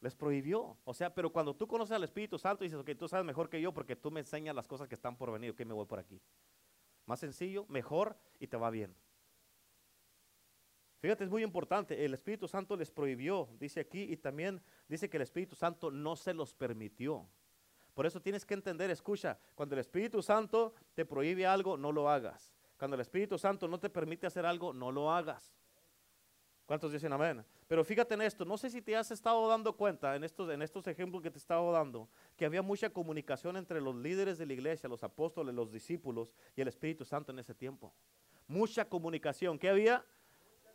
Les prohibió. O sea, pero cuando tú conoces al Espíritu Santo dices, ok, tú sabes mejor que yo porque tú me enseñas las cosas que están por venir, ok, me voy por aquí. Más sencillo, mejor y te va bien. Fíjate, es muy importante. El Espíritu Santo les prohibió, dice aquí, y también dice que el Espíritu Santo no se los permitió. Por eso tienes que entender, escucha, cuando el Espíritu Santo te prohíbe algo, no lo hagas. Cuando el Espíritu Santo no te permite hacer algo, no lo hagas. ¿Cuántos dicen amén? Pero fíjate en esto, no sé si te has estado dando cuenta en estos, en estos ejemplos que te he estado dando, que había mucha comunicación entre los líderes de la iglesia, los apóstoles, los discípulos y el Espíritu Santo en ese tiempo. Mucha comunicación. ¿Qué había?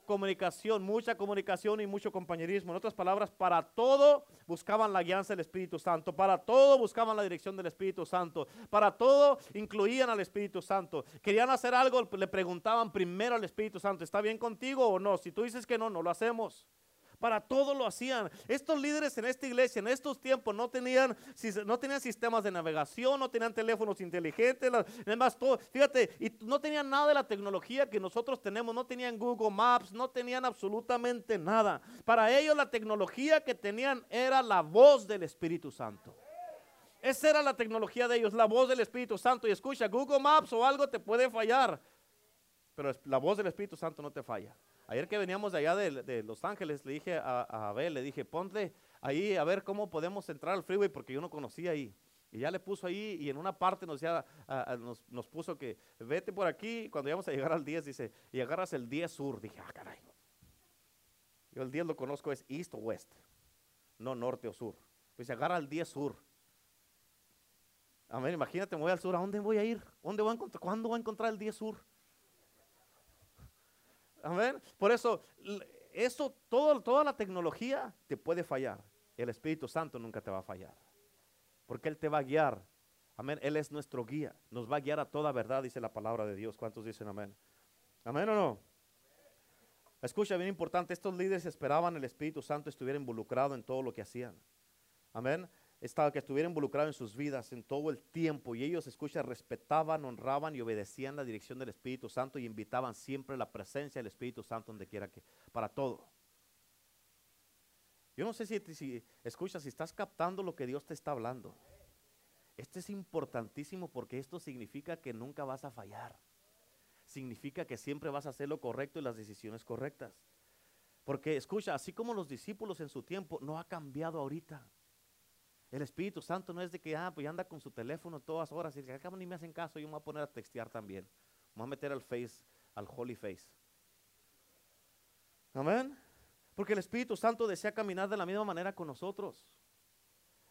Comunicación, mucha comunicación y mucho compañerismo. En otras palabras, para todo buscaban la guianza del Espíritu Santo, para todo buscaban la dirección del Espíritu Santo, para todo incluían al Espíritu Santo. Querían hacer algo, le preguntaban primero al Espíritu Santo, ¿está bien contigo o no? Si tú dices que no, no lo hacemos. Para todo lo hacían. Estos líderes en esta iglesia, en estos tiempos, no tenían, no tenían sistemas de navegación, no tenían teléfonos inteligentes, además todo, fíjate, y no tenían nada de la tecnología que nosotros tenemos, no tenían Google Maps, no tenían absolutamente nada. Para ellos la tecnología que tenían era la voz del Espíritu Santo. Esa era la tecnología de ellos, la voz del Espíritu Santo. Y escucha, Google Maps o algo te puede fallar, pero la voz del Espíritu Santo no te falla. Ayer que veníamos de allá de, Los Ángeles, le dije a, Abel, le dije, ponte ahí a ver cómo podemos entrar al freeway porque yo no conocía ahí. Y ya le puso ahí y en una parte nos, ya, nos, puso que vete por aquí. Cuando íbamos a llegar al 10, dice, y agarras el 10 sur. Dije, ah, caray. Yo el 10 lo conozco, es east o west, no norte o sur. Pues agarra el 10 sur. Amén, imagínate, me voy al sur, ¿a dónde voy a ir? ¿Dónde voy a? ¿Cuándo voy a encontrar el 10 sur? Amén. Por eso, eso, todo, toda la tecnología te puede fallar. El Espíritu Santo nunca te va a fallar. Porque Él te va a guiar. Amén. Él es nuestro guía. Nos va a guiar a toda verdad, dice la palabra de Dios. ¿Cuántos dicen amén? Amén o no. Escucha, bien importante, estos líderes esperaban el Espíritu Santo estuviera involucrado en todo lo que hacían. Amén estaba, que estuviera involucrado en sus vidas en todo el tiempo. Y ellos, escucha, respetaban, honraban y obedecían la dirección del Espíritu Santo y invitaban siempre la presencia del Espíritu Santo donde quiera que, para todo. Yo no sé si, si escuchas, si estás captando lo que Dios te está hablando. Esto es importantísimo porque esto significa que nunca vas a fallar. Significa que siempre vas a hacer lo correcto y las decisiones correctas. Porque escucha, así como los discípulos en su tiempo, no ha cambiado ahorita. El Espíritu Santo no es de que, ah, pues anda con su teléfono todas horas y dice, acá ni me hacen caso, yo me voy a poner a textear también. Me voy a meter al Face al Holy Face. Amén. Porque el Espíritu Santo desea caminar de la misma manera con nosotros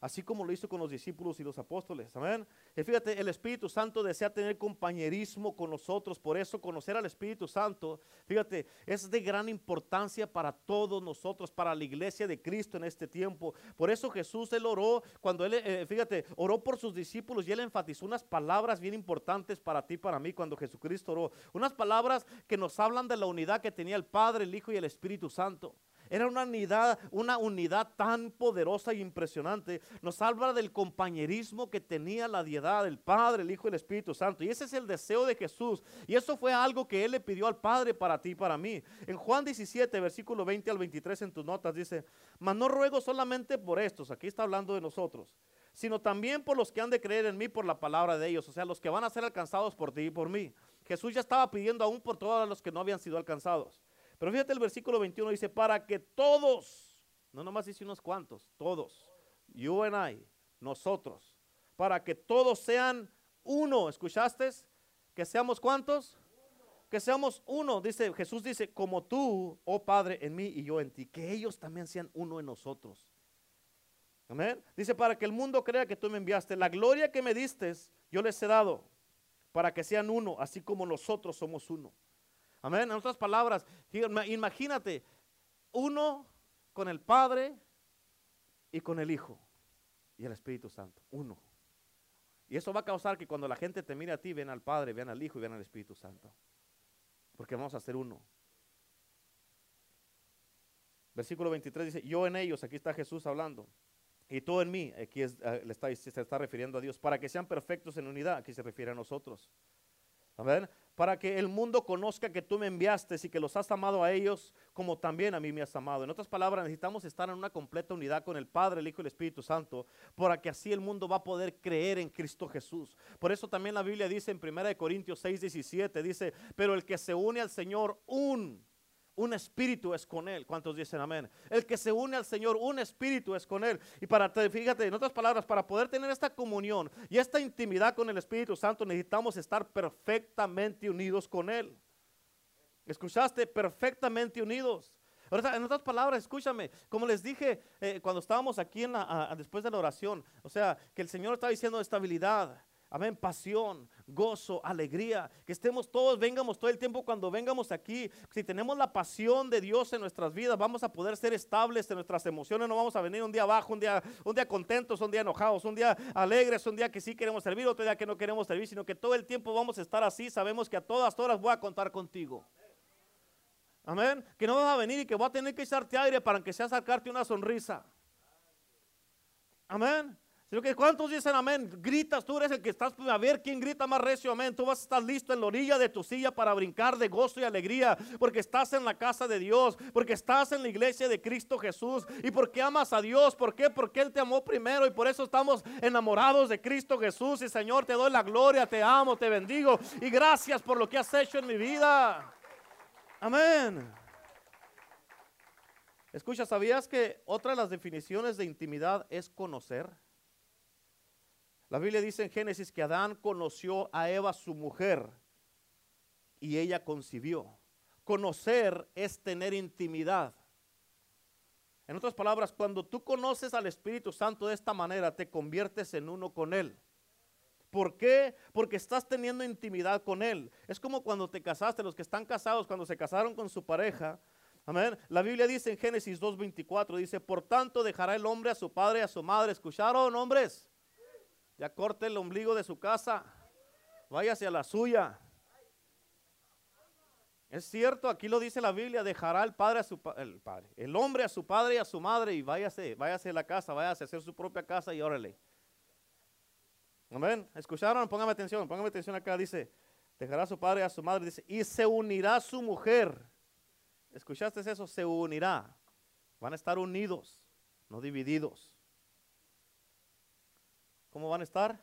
así como lo hizo con los discípulos y los apóstoles. Amén. Y fíjate, el Espíritu Santo desea tener compañerismo con nosotros, por eso conocer al Espíritu Santo, fíjate, es de gran importancia para todos nosotros, para la iglesia de Cristo en este tiempo. Por eso Jesús, él oró, cuando él, eh, fíjate, oró por sus discípulos y él enfatizó unas palabras bien importantes para ti, para mí, cuando Jesucristo oró. Unas palabras que nos hablan de la unidad que tenía el Padre, el Hijo y el Espíritu Santo. Era una unidad, una unidad tan poderosa y impresionante. Nos habla del compañerismo que tenía la diedad del Padre, el Hijo y el Espíritu Santo. Y ese es el deseo de Jesús. Y eso fue algo que Él le pidió al Padre para ti y para mí. En Juan 17, versículo 20 al 23 en tus notas dice, mas no ruego solamente por estos, aquí está hablando de nosotros, sino también por los que han de creer en mí por la palabra de ellos, o sea, los que van a ser alcanzados por ti y por mí. Jesús ya estaba pidiendo aún por todos los que no habían sido alcanzados. Pero fíjate el versículo 21 dice, para que todos, no nomás dice unos cuantos, todos, you and I, nosotros, para que todos sean uno, ¿escuchaste? Que seamos cuántos? Que seamos uno, dice Jesús dice, como tú, oh Padre, en mí y yo en ti, que ellos también sean uno en nosotros. Amén. Dice, para que el mundo crea que tú me enviaste, la gloria que me diste, yo les he dado, para que sean uno, así como nosotros somos uno. Amén. En otras palabras, imagínate, uno con el Padre y con el Hijo y el Espíritu Santo. Uno. Y eso va a causar que cuando la gente te mire a ti, vean al Padre, vean al Hijo y vean al Espíritu Santo. Porque vamos a ser uno. Versículo 23 dice, yo en ellos, aquí está Jesús hablando. Y tú en mí, aquí le está, se está refiriendo a Dios, para que sean perfectos en unidad, aquí se refiere a nosotros. Amén para que el mundo conozca que tú me enviaste y que los has amado a ellos como también a mí me has amado. En otras palabras, necesitamos estar en una completa unidad con el Padre, el Hijo y el Espíritu Santo, para que así el mundo va a poder creer en Cristo Jesús. Por eso también la Biblia dice en 1 Corintios 6, 17, dice, pero el que se une al Señor, un un espíritu es con él. ¿Cuántos dicen amén? El que se une al Señor, un espíritu es con él. Y para, fíjate, en otras palabras, para poder tener esta comunión y esta intimidad con el Espíritu Santo, necesitamos estar perfectamente unidos con él. ¿Escuchaste? Perfectamente unidos. En otras palabras, escúchame, como les dije eh, cuando estábamos aquí después de la oración, o sea, que el Señor está diciendo estabilidad, Amén, pasión, gozo, alegría. Que estemos todos, vengamos todo el tiempo cuando vengamos aquí. Si tenemos la pasión de Dios en nuestras vidas, vamos a poder ser estables en nuestras emociones. No vamos a venir un día abajo, un día, un día contentos, un día enojados, un día alegres, un día que sí queremos servir, otro día que no queremos servir, sino que todo el tiempo vamos a estar así. Sabemos que a todas horas voy a contar contigo. Amén. Que no vas a venir y que voy a tener que echarte aire para que sea sacarte una sonrisa. Amén. ¿Cuántos dicen amén? Gritas, tú eres el que estás a ver quién grita más recio, amén. Tú vas a estar listo en la orilla de tu silla para brincar de gozo y alegría, porque estás en la casa de Dios, porque estás en la iglesia de Cristo Jesús y porque amas a Dios. ¿Por qué? Porque Él te amó primero y por eso estamos enamorados de Cristo Jesús. Y Señor, te doy la gloria, te amo, te bendigo y gracias por lo que has hecho en mi vida. Amén. Escucha, ¿sabías que otra de las definiciones de intimidad es conocer? La Biblia dice en Génesis que Adán conoció a Eva, su mujer, y ella concibió. Conocer es tener intimidad. En otras palabras, cuando tú conoces al Espíritu Santo de esta manera, te conviertes en uno con Él. ¿Por qué? Porque estás teniendo intimidad con Él. Es como cuando te casaste, los que están casados, cuando se casaron con su pareja. Amén. La Biblia dice en Génesis 2.24, dice, por tanto dejará el hombre a su padre y a su madre. ¿Escucharon, hombres? Ya corte el ombligo de su casa. Váyase a la suya. Es cierto, aquí lo dice la Biblia, dejará el padre a su el padre, el hombre a su padre y a su madre y váyase, váyase a la casa, váyase a hacer su propia casa y órale. Amén. ¿Escucharon? Póngame atención, póngame atención acá. Dice, dejará a su padre y a su madre. Dice, y se unirá a su mujer. ¿Escuchaste eso? Se unirá. Van a estar unidos, no divididos. ¿Cómo van a estar?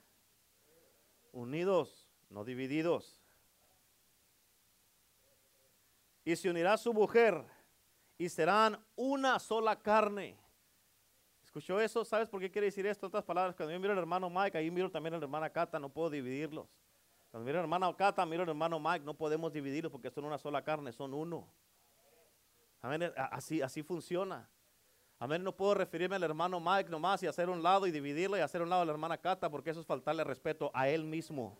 Unidos, no divididos. Y se unirá su mujer y serán una sola carne. ¿Escuchó eso? ¿Sabes por qué quiere decir esto? Otras palabras, cuando yo miro al hermano Mike, ahí miro también al hermano Cata, no puedo dividirlos. Cuando mira hermano Cata, mira hermano Mike, no podemos dividirlos porque son una sola carne, son uno. Así, así funciona. Amén, no puedo referirme al hermano Mike nomás y hacer un lado y dividirlo y hacer un lado a la hermana Cata porque eso es faltarle respeto a él mismo.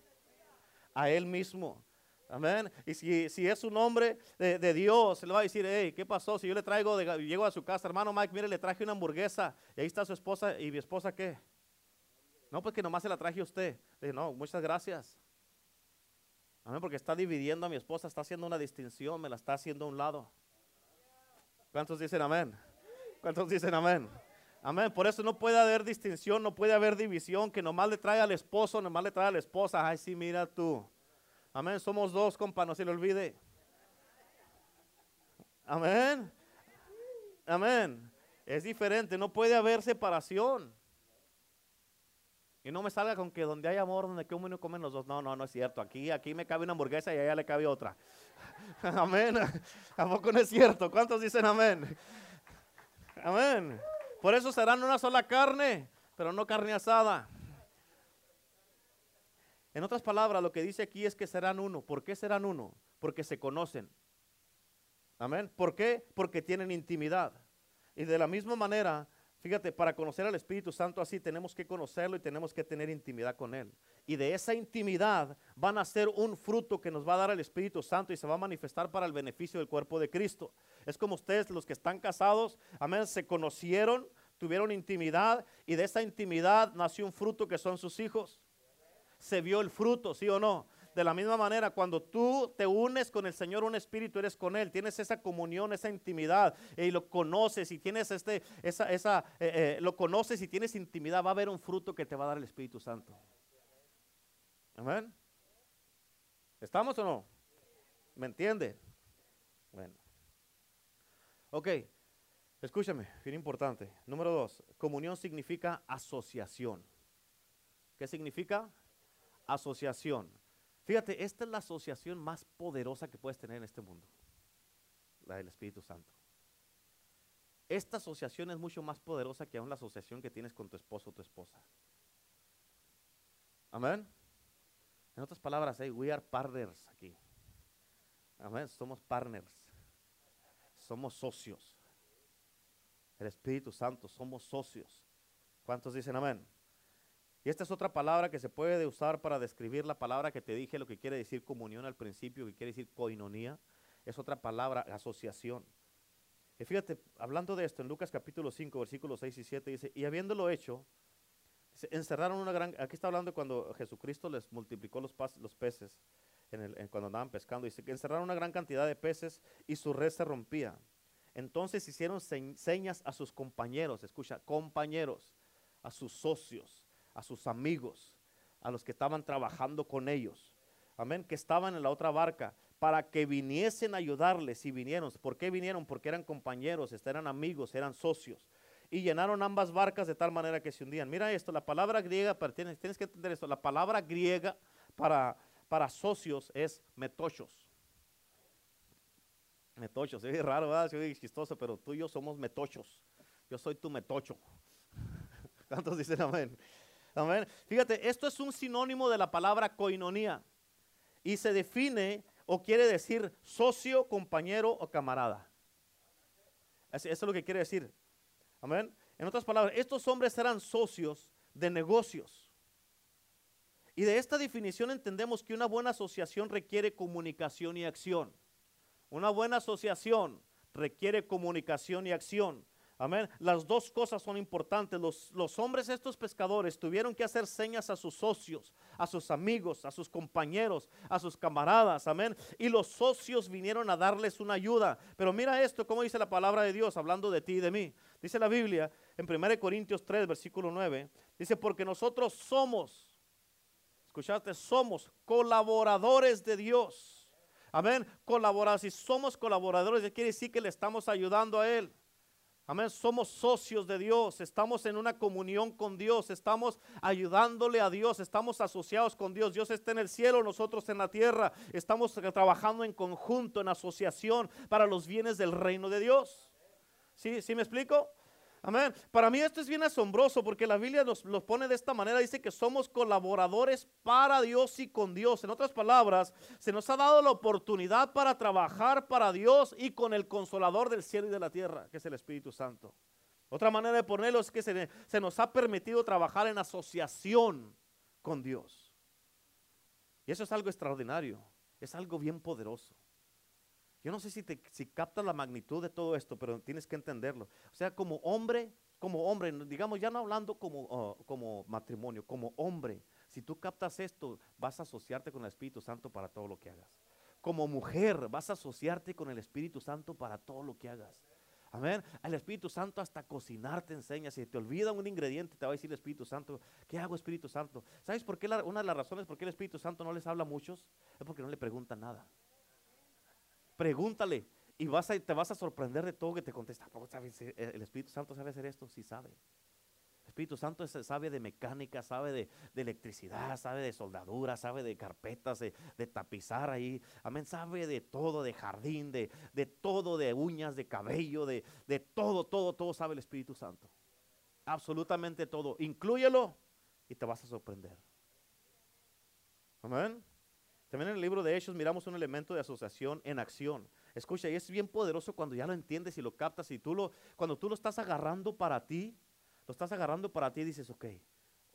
A él mismo. Amén. Y si, es un hombre de, Dios, se le va a decir, hey, ¿qué pasó? Si yo le traigo, de, llego a su casa, hermano Mike, mire, le traje una hamburguesa y ahí está su esposa y mi esposa, ¿qué? No, pues que nomás se la traje a usted. Le no, muchas gracias. Amén, porque está dividiendo a mi esposa, está haciendo una distinción, me la está haciendo a un lado. ¿Cuántos dicen amén? ¿Cuántos dicen amén? Amén. Por eso no puede haber distinción, no puede haber división, que nomás le trae al esposo, nomás le trae a la esposa. Ay, sí, mira tú. Amén. Somos dos, compa, no se le olvide. Amén. Amén. Es diferente, no puede haber separación. Y no me salga con que donde hay amor, donde que uno comen los dos. No, no, no es cierto. Aquí, aquí me cabe una hamburguesa y allá le cabe otra. amén. ¿A poco no es cierto? ¿Cuántos dicen amén? Amén. Por eso serán una sola carne, pero no carne asada. En otras palabras, lo que dice aquí es que serán uno. ¿Por qué serán uno? Porque se conocen. Amén. ¿Por qué? Porque tienen intimidad. Y de la misma manera, fíjate, para conocer al Espíritu Santo así tenemos que conocerlo y tenemos que tener intimidad con Él. Y de esa intimidad van a ser un fruto que nos va a dar el Espíritu Santo y se va a manifestar para el beneficio del cuerpo de Cristo. Es como ustedes, los que están casados, amén, se conocieron, tuvieron intimidad y de esa intimidad nació un fruto que son sus hijos se vio el fruto, ¿sí o no? De la misma manera, cuando tú te unes con el Señor, un espíritu, eres con Él, tienes esa comunión, esa intimidad, y lo conoces y tienes este, esa, esa eh, eh, lo conoces y tienes intimidad, va a haber un fruto que te va a dar el Espíritu Santo. Amén. ¿Estamos o no? ¿Me entiende? Bueno. Ok, escúchame, bien importante. Número dos, comunión significa asociación. ¿Qué significa? asociación. Fíjate, esta es la asociación más poderosa que puedes tener en este mundo, la del Espíritu Santo. Esta asociación es mucho más poderosa que aún la asociación que tienes con tu esposo o tu esposa. Amén. En otras palabras, we are partners aquí. Amén. Somos partners. Somos socios. El Espíritu Santo, somos socios. ¿Cuántos dicen amén? Y esta es otra palabra que se puede usar para describir la palabra que te dije, lo que quiere decir comunión al principio, que quiere decir coinonía. Es otra palabra, asociación. Y fíjate, hablando de esto, en Lucas capítulo 5, versículos 6 y 7 dice, y habiéndolo hecho, encerraron una gran, aquí está hablando cuando Jesucristo les multiplicó los, los peces, en el, cuando andaban pescando, dice que encerraron una gran cantidad de peces y su red se rompía. Entonces hicieron señas a sus compañeros, escucha, compañeros, a sus socios, a sus amigos, a los que estaban trabajando con ellos. Amén, que estaban en la otra barca para que viniesen a ayudarles y vinieron. ¿Por qué vinieron? Porque eran compañeros, eran amigos, eran socios. Y llenaron ambas barcas de tal manera que se hundían. Mira esto, la palabra griega, tienes, tienes que entender esto, la palabra griega para, para socios es metochos. Metochos, es raro, ¿verdad? Es chistoso, pero tú y yo somos metochos. Yo soy tu metocho. ¿Cuántos dicen amén? Fíjate, esto es un sinónimo de la palabra coinonía y se define o quiere decir socio, compañero o camarada. Eso es lo que quiere decir. Amén. En otras palabras, estos hombres eran socios de negocios. Y de esta definición entendemos que una buena asociación requiere comunicación y acción. Una buena asociación requiere comunicación y acción. Amén. Las dos cosas son importantes. Los, hombres, estos pescadores, tuvieron que hacer señas a sus socios, a sus amigos, a sus compañeros, a sus camaradas. Amén. Y los socios vinieron a darles una ayuda. Pero mira esto, como dice la palabra de Dios, hablando de ti y de mí. Dice la Biblia en 1 Corintios 3, versículo 9. Dice, porque nosotros somos, escuchaste, somos colaboradores de Dios. Amén. Colaboradores. Si somos colaboradores, quiere decir que le estamos ayudando a Él. Amén. Somos socios de Dios, estamos en una comunión con Dios, estamos ayudándole a Dios, estamos asociados con Dios. Dios está en el cielo, nosotros en la tierra. Estamos trabajando en conjunto, en asociación para los bienes del reino de Dios. ¿Sí, ¿Sí me explico? Amén. Para mí esto es bien asombroso porque la Biblia nos lo pone de esta manera. Dice que somos colaboradores para Dios y con Dios. En otras palabras, se nos ha dado la oportunidad para trabajar para Dios y con el consolador del cielo y de la tierra, que es el Espíritu Santo. Otra manera de ponerlo es que se, se nos ha permitido trabajar en asociación con Dios. Y eso es algo extraordinario. Es algo bien poderoso. Yo no sé si, te, si captas la magnitud de todo esto, pero tienes que entenderlo. O sea, como hombre, como hombre, digamos, ya no hablando como, oh, como matrimonio, como hombre, si tú captas esto, vas a asociarte con el Espíritu Santo para todo lo que hagas. Como mujer, vas a asociarte con el Espíritu Santo para todo lo que hagas. Amén. El Espíritu Santo hasta cocinar te enseña. Si te olvida un ingrediente, te va a decir el Espíritu Santo, ¿qué hago Espíritu Santo? ¿Sabes por qué? una de las razones por qué el Espíritu Santo no les habla a muchos es porque no le preguntan nada. Pregúntale y vas te vas a sorprender de todo que te contesta. ¿El Espíritu Santo sabe hacer esto? Sí sabe. El Espíritu Santo sabe de mecánica, sabe de, electricidad, sabe de soldadura, sabe de carpetas, de, tapizar ahí. Amén. Sabe de todo, de jardín, de, de todo, de uñas, de cabello, de, de todo, todo, todo sabe el Espíritu Santo. Absolutamente todo. Inclúyelo y te vas a sorprender. Amén. También en el libro de Hechos miramos un elemento de asociación en acción. Escucha, y es bien poderoso cuando ya lo entiendes y lo captas y tú lo, cuando tú lo estás agarrando para ti, lo estás agarrando para ti y dices, ok,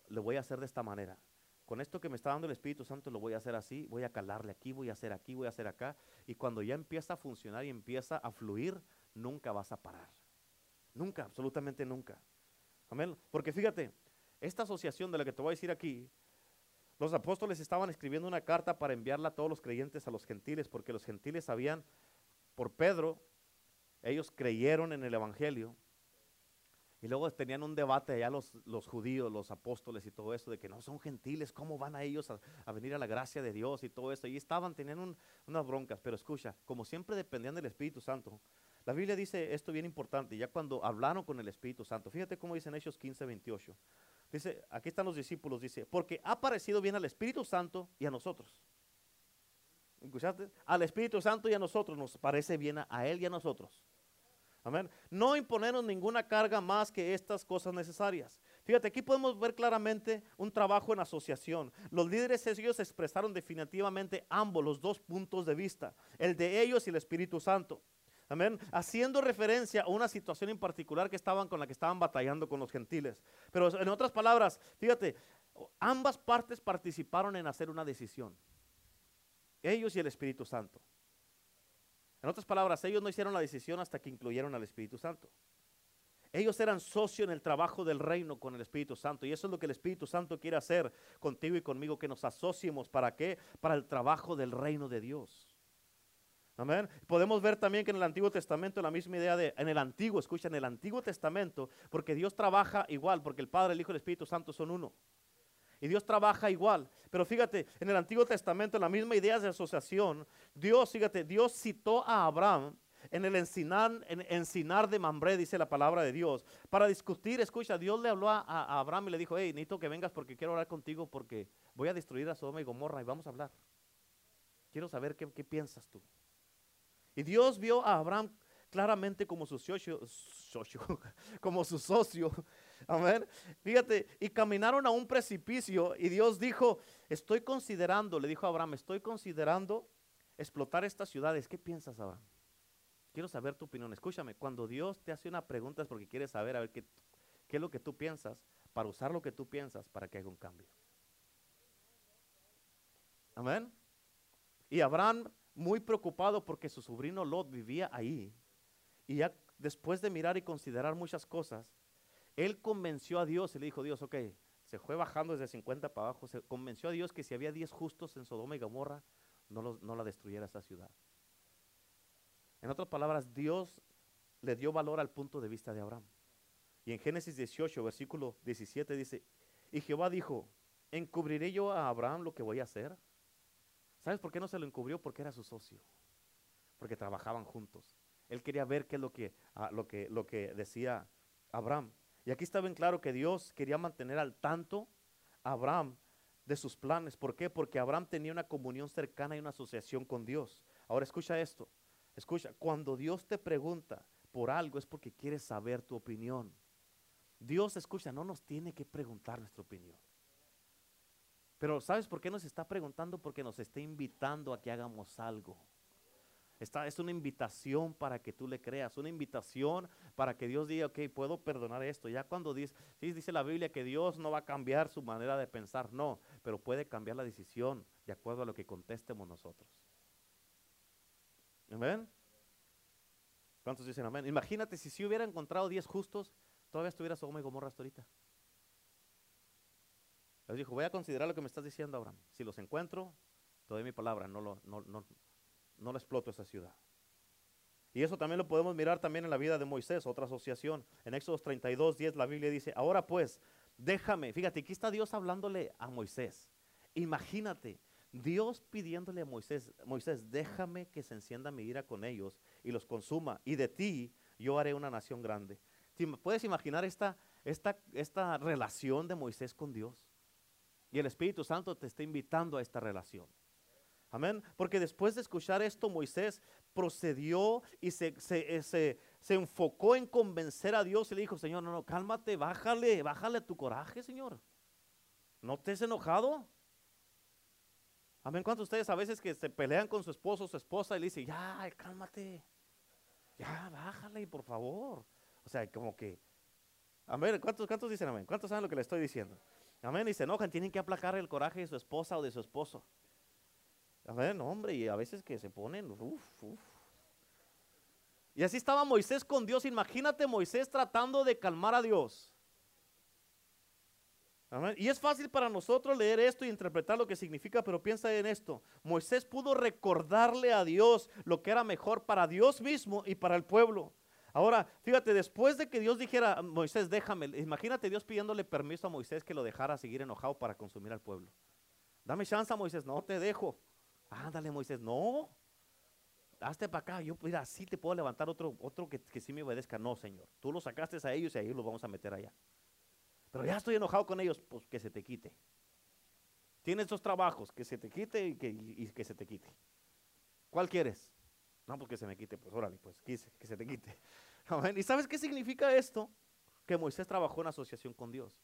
lo voy a hacer de esta manera. Con esto que me está dando el Espíritu Santo lo voy a hacer así, voy a calarle aquí, voy a hacer aquí, voy a hacer acá. Y cuando ya empieza a funcionar y empieza a fluir, nunca vas a parar. Nunca, absolutamente nunca. Amén. Porque fíjate, esta asociación de la que te voy a decir aquí los apóstoles estaban escribiendo una carta para enviarla a todos los creyentes, a los gentiles, porque los gentiles sabían, por Pedro, ellos creyeron en el Evangelio. Y luego tenían un debate allá los, los judíos, los apóstoles y todo eso, de que no son gentiles, ¿cómo van a ellos a, venir a la gracia de Dios y todo eso? Y estaban, tenían unas broncas, pero escucha, como siempre dependían del Espíritu Santo, la Biblia dice esto bien importante, ya cuando hablaron con el Espíritu Santo, fíjate cómo dice en Hechos 15, 28. Dice, aquí están los discípulos, dice, porque ha parecido bien al Espíritu Santo y a nosotros. ¿Escuchaste? Al Espíritu Santo y a nosotros nos parece bien a, Él y a nosotros. Amén. No imponernos ninguna carga más que estas cosas necesarias. Fíjate, aquí podemos ver claramente un trabajo en asociación. Los líderes ellos expresaron definitivamente ambos, los dos puntos de vista, el de ellos y el Espíritu Santo. Amén. Haciendo referencia a una situación en particular que estaban con la que estaban batallando con los gentiles. Pero en otras palabras, fíjate, ambas partes participaron en hacer una decisión. Ellos y el Espíritu Santo. En otras palabras, ellos no hicieron la decisión hasta que incluyeron al Espíritu Santo. Ellos eran socios en el trabajo del reino con el Espíritu Santo. Y eso es lo que el Espíritu Santo quiere hacer contigo y conmigo, que nos asociemos. ¿Para qué? Para el trabajo del reino de Dios. Amén. Podemos ver también que en el Antiguo Testamento la misma idea de, en el Antiguo, escucha, en el Antiguo Testamento, porque Dios trabaja igual, porque el Padre, el Hijo y el Espíritu Santo son uno. Y Dios trabaja igual. Pero fíjate, en el Antiguo Testamento, la misma idea de asociación, Dios, fíjate, Dios citó a Abraham en el encinar, en, encinar de Mambré, dice la palabra de Dios, para discutir, escucha, Dios le habló a, Abraham y le dijo, hey, necesito que vengas porque quiero hablar contigo porque voy a destruir a Sodoma y Gomorra y vamos a hablar. Quiero saber qué, qué piensas tú. Y Dios vio a Abraham claramente como su socio, como su socio. Amén. Fíjate, y caminaron a un precipicio y Dios dijo, estoy considerando, le dijo a Abraham, estoy considerando explotar estas ciudades. ¿Qué piensas, Abraham? Quiero saber tu opinión. Escúchame, cuando Dios te hace una pregunta es porque quiere saber a ver qué, qué es lo que tú piensas, para usar lo que tú piensas para que haga un cambio. Amén. Y Abraham muy preocupado porque su sobrino Lot vivía ahí. Y ya después de mirar y considerar muchas cosas, él convenció a Dios y le dijo, Dios, ok, se fue bajando desde 50 para abajo, se convenció a Dios que si había 10 justos en Sodoma y Gomorra, no, no la destruyera esa ciudad. En otras palabras, Dios le dio valor al punto de vista de Abraham. Y en Génesis 18, versículo 17 dice, y Jehová dijo, ¿encubriré yo a Abraham lo que voy a hacer? ¿Sabes por qué no se lo encubrió? Porque era su socio. Porque trabajaban juntos. Él quería ver qué es lo que, ah, lo que, lo que decía Abraham. Y aquí está bien claro que Dios quería mantener al tanto a Abraham de sus planes. ¿Por qué? Porque Abraham tenía una comunión cercana y una asociación con Dios. Ahora escucha esto. Escucha, cuando Dios te pregunta por algo es porque quiere saber tu opinión. Dios escucha, no nos tiene que preguntar nuestra opinión. Pero ¿sabes por qué nos está preguntando? Porque nos está invitando a que hagamos algo. Esta es una invitación para que tú le creas, una invitación para que Dios diga, ok, puedo perdonar esto. Ya cuando dice, dice la Biblia que Dios no va a cambiar su manera de pensar, no, pero puede cambiar la decisión de acuerdo a lo que contestemos nosotros. Amén. ¿Cuántos dicen amén? Imagínate si si hubiera encontrado 10 justos, todavía estuviera Sodoma y Gomorra hasta ahorita. Les dijo, voy a considerar lo que me estás diciendo, Abraham. Si los encuentro, te doy mi palabra, no lo, no, no, no la exploto esa ciudad. Y eso también lo podemos mirar también en la vida de Moisés, otra asociación. En Éxodo 32, 10 la Biblia dice, ahora pues, déjame, fíjate, aquí está Dios hablándole a Moisés. Imagínate, Dios pidiéndole a Moisés, Moisés, déjame que se encienda mi ira con ellos y los consuma, y de ti yo haré una nación grande. ¿Puedes imaginar esta, esta, esta relación de Moisés con Dios? Y el Espíritu Santo te está invitando a esta relación. Amén. Porque después de escuchar esto, Moisés procedió y se, se, se, se, enfocó en convencer a Dios y le dijo, Señor, no, no, cálmate, bájale, bájale tu coraje, Señor. ¿No te has enojado? Amén. ¿Cuántos de ustedes a veces que se pelean con su esposo o su esposa y le dicen, ya, cálmate, ya, bájale, por favor? O sea, como que, amén. ¿Cuántos, cuántos dicen amén? ¿Cuántos saben lo que le estoy diciendo? Amén. Y se enojan, tienen que aplacar el coraje de su esposa o de su esposo. Amén, hombre, y a veces que se ponen, uf, uf. Y así estaba Moisés con Dios. Imagínate Moisés tratando de calmar a Dios. Amén. Y es fácil para nosotros leer esto y interpretar lo que significa, pero piensa en esto. Moisés pudo recordarle a Dios lo que era mejor para Dios mismo y para el pueblo. Ahora, fíjate, después de que Dios dijera, Moisés, déjame, imagínate Dios pidiéndole permiso a Moisés que lo dejara seguir enojado para consumir al pueblo. Dame chance Moisés, no te dejo. Ándale, Moisés, no. Hazte para acá. Yo, mira, sí te puedo levantar otro, otro que, que sí me obedezca. No, Señor. Tú los sacaste a ellos y ahí los vamos a meter allá. Pero ya estoy enojado con ellos, pues que se te quite. Tienes dos trabajos, que se te quite y que se te quite. ¿Cuál quieres? No, pues que se me quite, pues órale, pues que, que se te quite. ¿Y sabes qué significa esto? Que Moisés trabajó en asociación con Dios.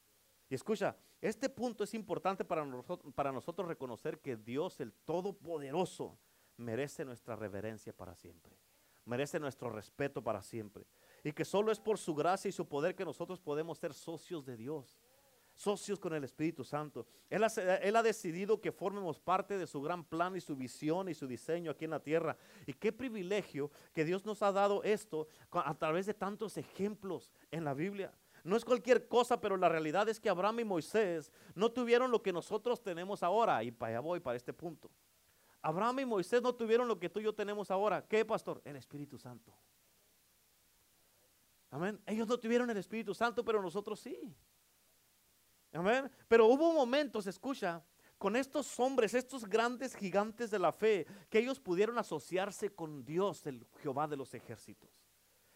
Y escucha, este punto es importante para nosotros, para nosotros reconocer que Dios, el Todopoderoso, merece nuestra reverencia para siempre. Merece nuestro respeto para siempre. Y que solo es por su gracia y su poder que nosotros podemos ser socios de Dios. Socios con el Espíritu Santo. Él ha, decidido que formemos parte de su gran plan y su visión y su diseño aquí en la tierra. Y qué privilegio que Dios nos ha dado esto a través de tantos ejemplos en la Biblia. No es cualquier cosa, pero la realidad es que Abraham y Moisés no tuvieron lo que nosotros tenemos ahora. Y para allá voy, para este punto. Abraham y Moisés no tuvieron lo que tú y yo tenemos ahora. ¿Qué, pastor? El Espíritu Santo. Amén. Ellos no tuvieron el Espíritu Santo, pero nosotros sí. Pero hubo momentos, escucha, con estos hombres, estos grandes gigantes de la fe, que ellos pudieron asociarse con Dios, el Jehová de los ejércitos.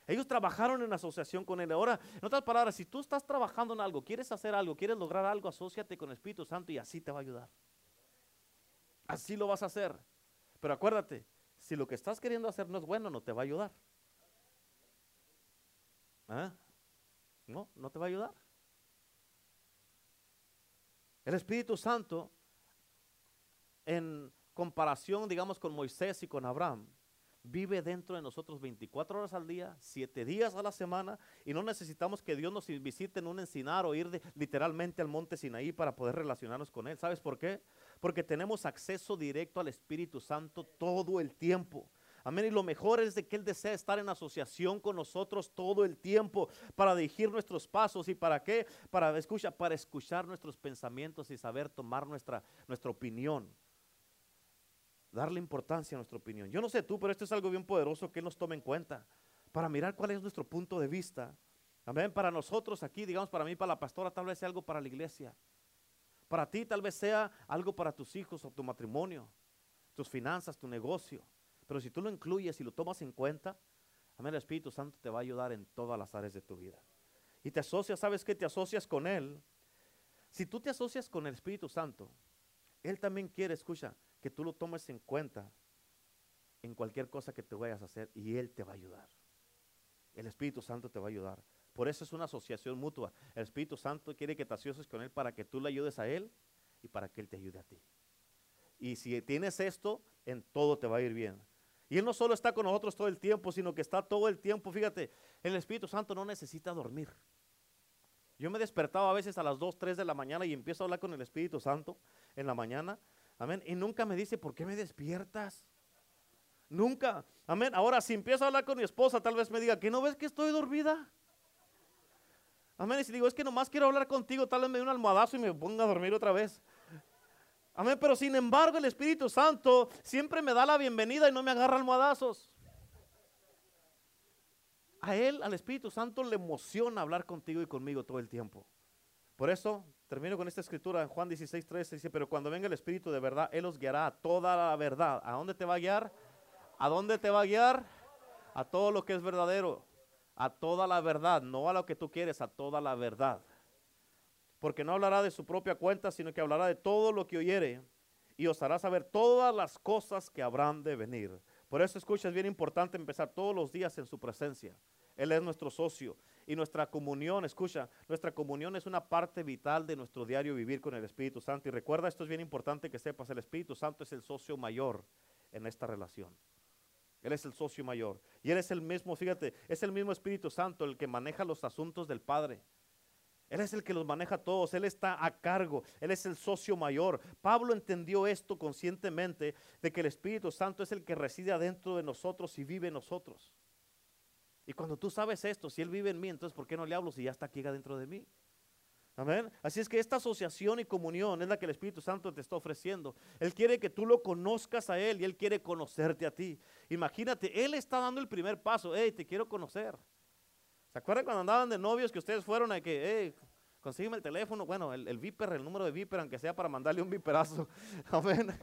Ellos trabajaron en asociación con Él. Ahora, en otras palabras, si tú estás trabajando en algo, quieres hacer algo, quieres lograr algo, asóciate con el Espíritu Santo y así te va a ayudar. Así lo vas a hacer. Pero acuérdate, si lo que estás queriendo hacer no es bueno, no te va a ayudar. ¿Ah? No, no te va a ayudar. El Espíritu Santo, en comparación, digamos, con Moisés y con Abraham, vive dentro de nosotros 24 horas al día, 7 días a la semana, y no necesitamos que Dios nos visite en un encinar o ir literalmente al monte Sinaí para poder relacionarnos con Él. ¿Sabes por qué? Porque tenemos acceso directo al Espíritu Santo todo el tiempo. Amén. Y lo mejor es de que Él desea estar en asociación con nosotros todo el tiempo para dirigir nuestros pasos. ¿Y para qué? Para, escucha, para escuchar nuestros pensamientos y saber tomar nuestra, nuestra opinión darle importancia a nuestra opinión. Yo no sé tú, pero esto es algo bien poderoso que Él nos tome en cuenta para mirar cuál es nuestro punto de vista. Amén. Para nosotros aquí, digamos, para mí, para la pastora, tal vez sea algo para la iglesia. Para ti, tal vez sea algo para tus hijos o tu matrimonio, tus finanzas, tu negocio. Pero si tú lo incluyes y lo tomas en cuenta, amén, el Espíritu Santo te va a ayudar en todas las áreas de tu vida. Y te asocias, ¿sabes qué? Te asocias con Él. Si tú te asocias con el Espíritu Santo, Él también quiere, escucha, que tú lo tomes en cuenta en cualquier cosa que te vayas a hacer y Él te va a ayudar. El Espíritu Santo te va a ayudar Por eso es una asociación mutua. El Espíritu Santo quiere que te asocies con Él para que tú le ayudes a Él y para que Él te ayude a ti. Y si tienes esto, en todo te va a ir bien. Y Él no solo está con nosotros todo el tiempo, sino que está todo el tiempo. Fíjate, el Espíritu Santo no necesita dormir. Yo me despertaba a veces a las 2, 3 de la mañana y empiezo a hablar con el Espíritu Santo en la mañana. Amén. Y nunca me dice, ¿por qué me despiertas? Nunca. Amén. Ahora, si empiezo a hablar con mi esposa, tal vez me diga, ¿que no ves que estoy dormida? Amén. Y si digo, es que nomás quiero hablar contigo, tal vez me dé un almohadazo y me ponga a dormir otra vez. Amén. Pero sin embargo, el Espíritu Santo siempre me da la bienvenida y no me agarra almohadazos. A Él, al Espíritu Santo, le emociona hablar contigo y conmigo todo el tiempo. Por eso, termino con esta escritura en Juan 16, 13, dice, pero cuando venga el Espíritu de verdad, Él os guiará a toda la verdad. ¿A dónde te va a guiar? ¿A dónde te va a guiar? A todo lo que es verdadero, a toda la verdad, no a lo que tú quieres, a toda la verdad. Porque no hablará de su propia cuenta, sino que hablará de todo lo que oyere y os hará saber todas las cosas que habrán de venir. Por eso escucha, es bien importante empezar todos los días en su presencia. Él es nuestro socio y nuestra comunión, escucha, nuestra comunión es una parte vital de nuestro diario vivir con el Espíritu Santo. Y recuerda, esto es bien importante que sepas, el Espíritu Santo es el socio mayor en esta relación. Él es el socio mayor. Y Él es el mismo, fíjate, es el mismo Espíritu Santo el que maneja los asuntos del Padre. Él es el que los maneja todos, Él está a cargo, Él es el socio mayor. Pablo entendió esto conscientemente de que el Espíritu Santo es el que reside adentro de nosotros y vive en nosotros. Y cuando tú sabes esto, si Él vive en mí, entonces ¿por qué no le hablo si ya está aquí adentro de mí? Amén. Así es que esta asociación y comunión es la que el Espíritu Santo te está ofreciendo. Él quiere que tú lo conozcas a Él y Él quiere conocerte a ti. Imagínate, Él está dando el primer paso. Hey, te quiero conocer. ¿Se acuerdan cuando andaban de novios que ustedes fueron a que, hey, consígueme el teléfono? Bueno, el, Viper, el número de Viper, aunque sea para mandarle un viperazo. Amén.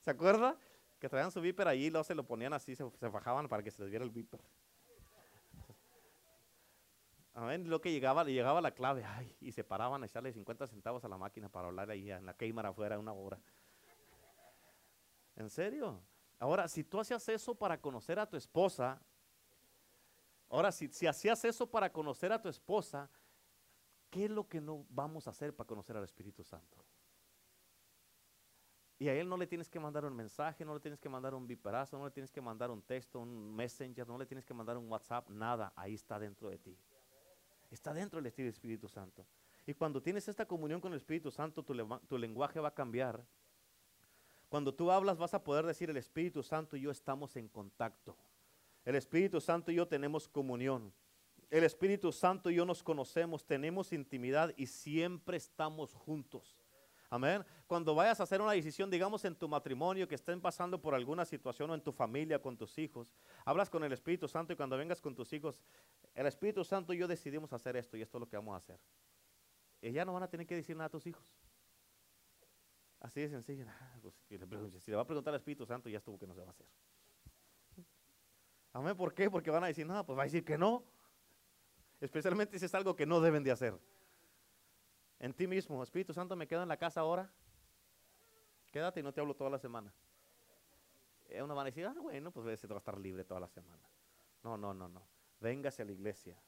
¿Se acuerda? Que traían su Viper allí y luego se lo ponían así, se, se fajaban para que se les viera el Viper. Amén. Lo que llegaba, le llegaba la clave, ay, y se paraban a echarle 50 centavos a la máquina para hablar ahí en la cámara afuera una hora. ¿En serio? Ahora, si tú hacías eso para conocer a tu esposa, ahora, si, hacías eso para conocer a tu esposa, ¿qué es lo que no vamos a hacer para conocer al Espíritu Santo? Y a él no le tienes que mandar un mensaje, no le tienes que mandar un viperazo, no le tienes que mandar un texto, un messenger, no le tienes que mandar un WhatsApp, nada, ahí está dentro de ti. Está dentro del Espíritu Santo. Y cuando tienes esta comunión con el Espíritu Santo, tu, lenguaje va a cambiar. Cuando tú hablas vas a poder decir, el Espíritu Santo y yo estamos en contacto. El Espíritu Santo y yo tenemos comunión. El Espíritu Santo y yo nos conocemos, tenemos intimidad y siempre estamos juntos. Amén. Cuando vayas a hacer una decisión, digamos en tu matrimonio, que estén pasando por alguna situación o en tu familia con tus hijos, hablas con el Espíritu Santo y cuando vengas con tus hijos, el Espíritu Santo y yo decidimos hacer esto y esto es lo que vamos a hacer. Y ya no van a tener que decir nada a tus hijos. Así de sencillo. Pues, si le va a preguntar al Espíritu Santo, ya estuvo que no se va a hacer. Amén. ¿Por qué? Porque van a decir, no, pues va a decir que no. Especialmente si es algo que no deben de hacer en ti mismo. Espíritu Santo, me quedo en la casa ahora. Quédate y no te hablo toda la semana. Eh, uno a decir, ah, bueno, pues va a estar libre toda la semana. No, no, no, no. Véngase a la iglesia.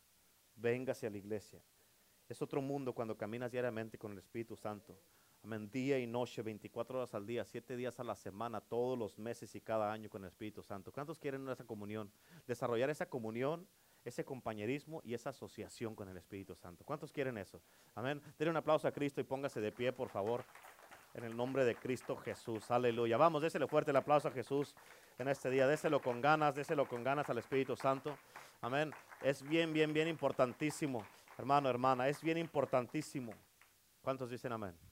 Véngase a la iglesia. Es otro mundo cuando caminas diariamente con el Espíritu Santo. Amén. Día y noche, 24 horas al día, 7 días a la semana, todos los meses y cada año con el Espíritu Santo. ¿Cuántos quieren esa comunión? Desarrollar esa comunión ese compañerismo y esa asociación con el Espíritu Santo. ¿Cuántos quieren eso? Amén. Denle un aplauso a Cristo y póngase de pie, por favor, en el nombre de Cristo Jesús. Aleluya. Vamos, déselo fuerte el aplauso a Jesús en este día. Déselo con ganas, déselo con ganas al Espíritu Santo. Amén. Es bien, bien, bien importantísimo, hermano, hermana. Es bien importantísimo. ¿Cuántos dicen amén?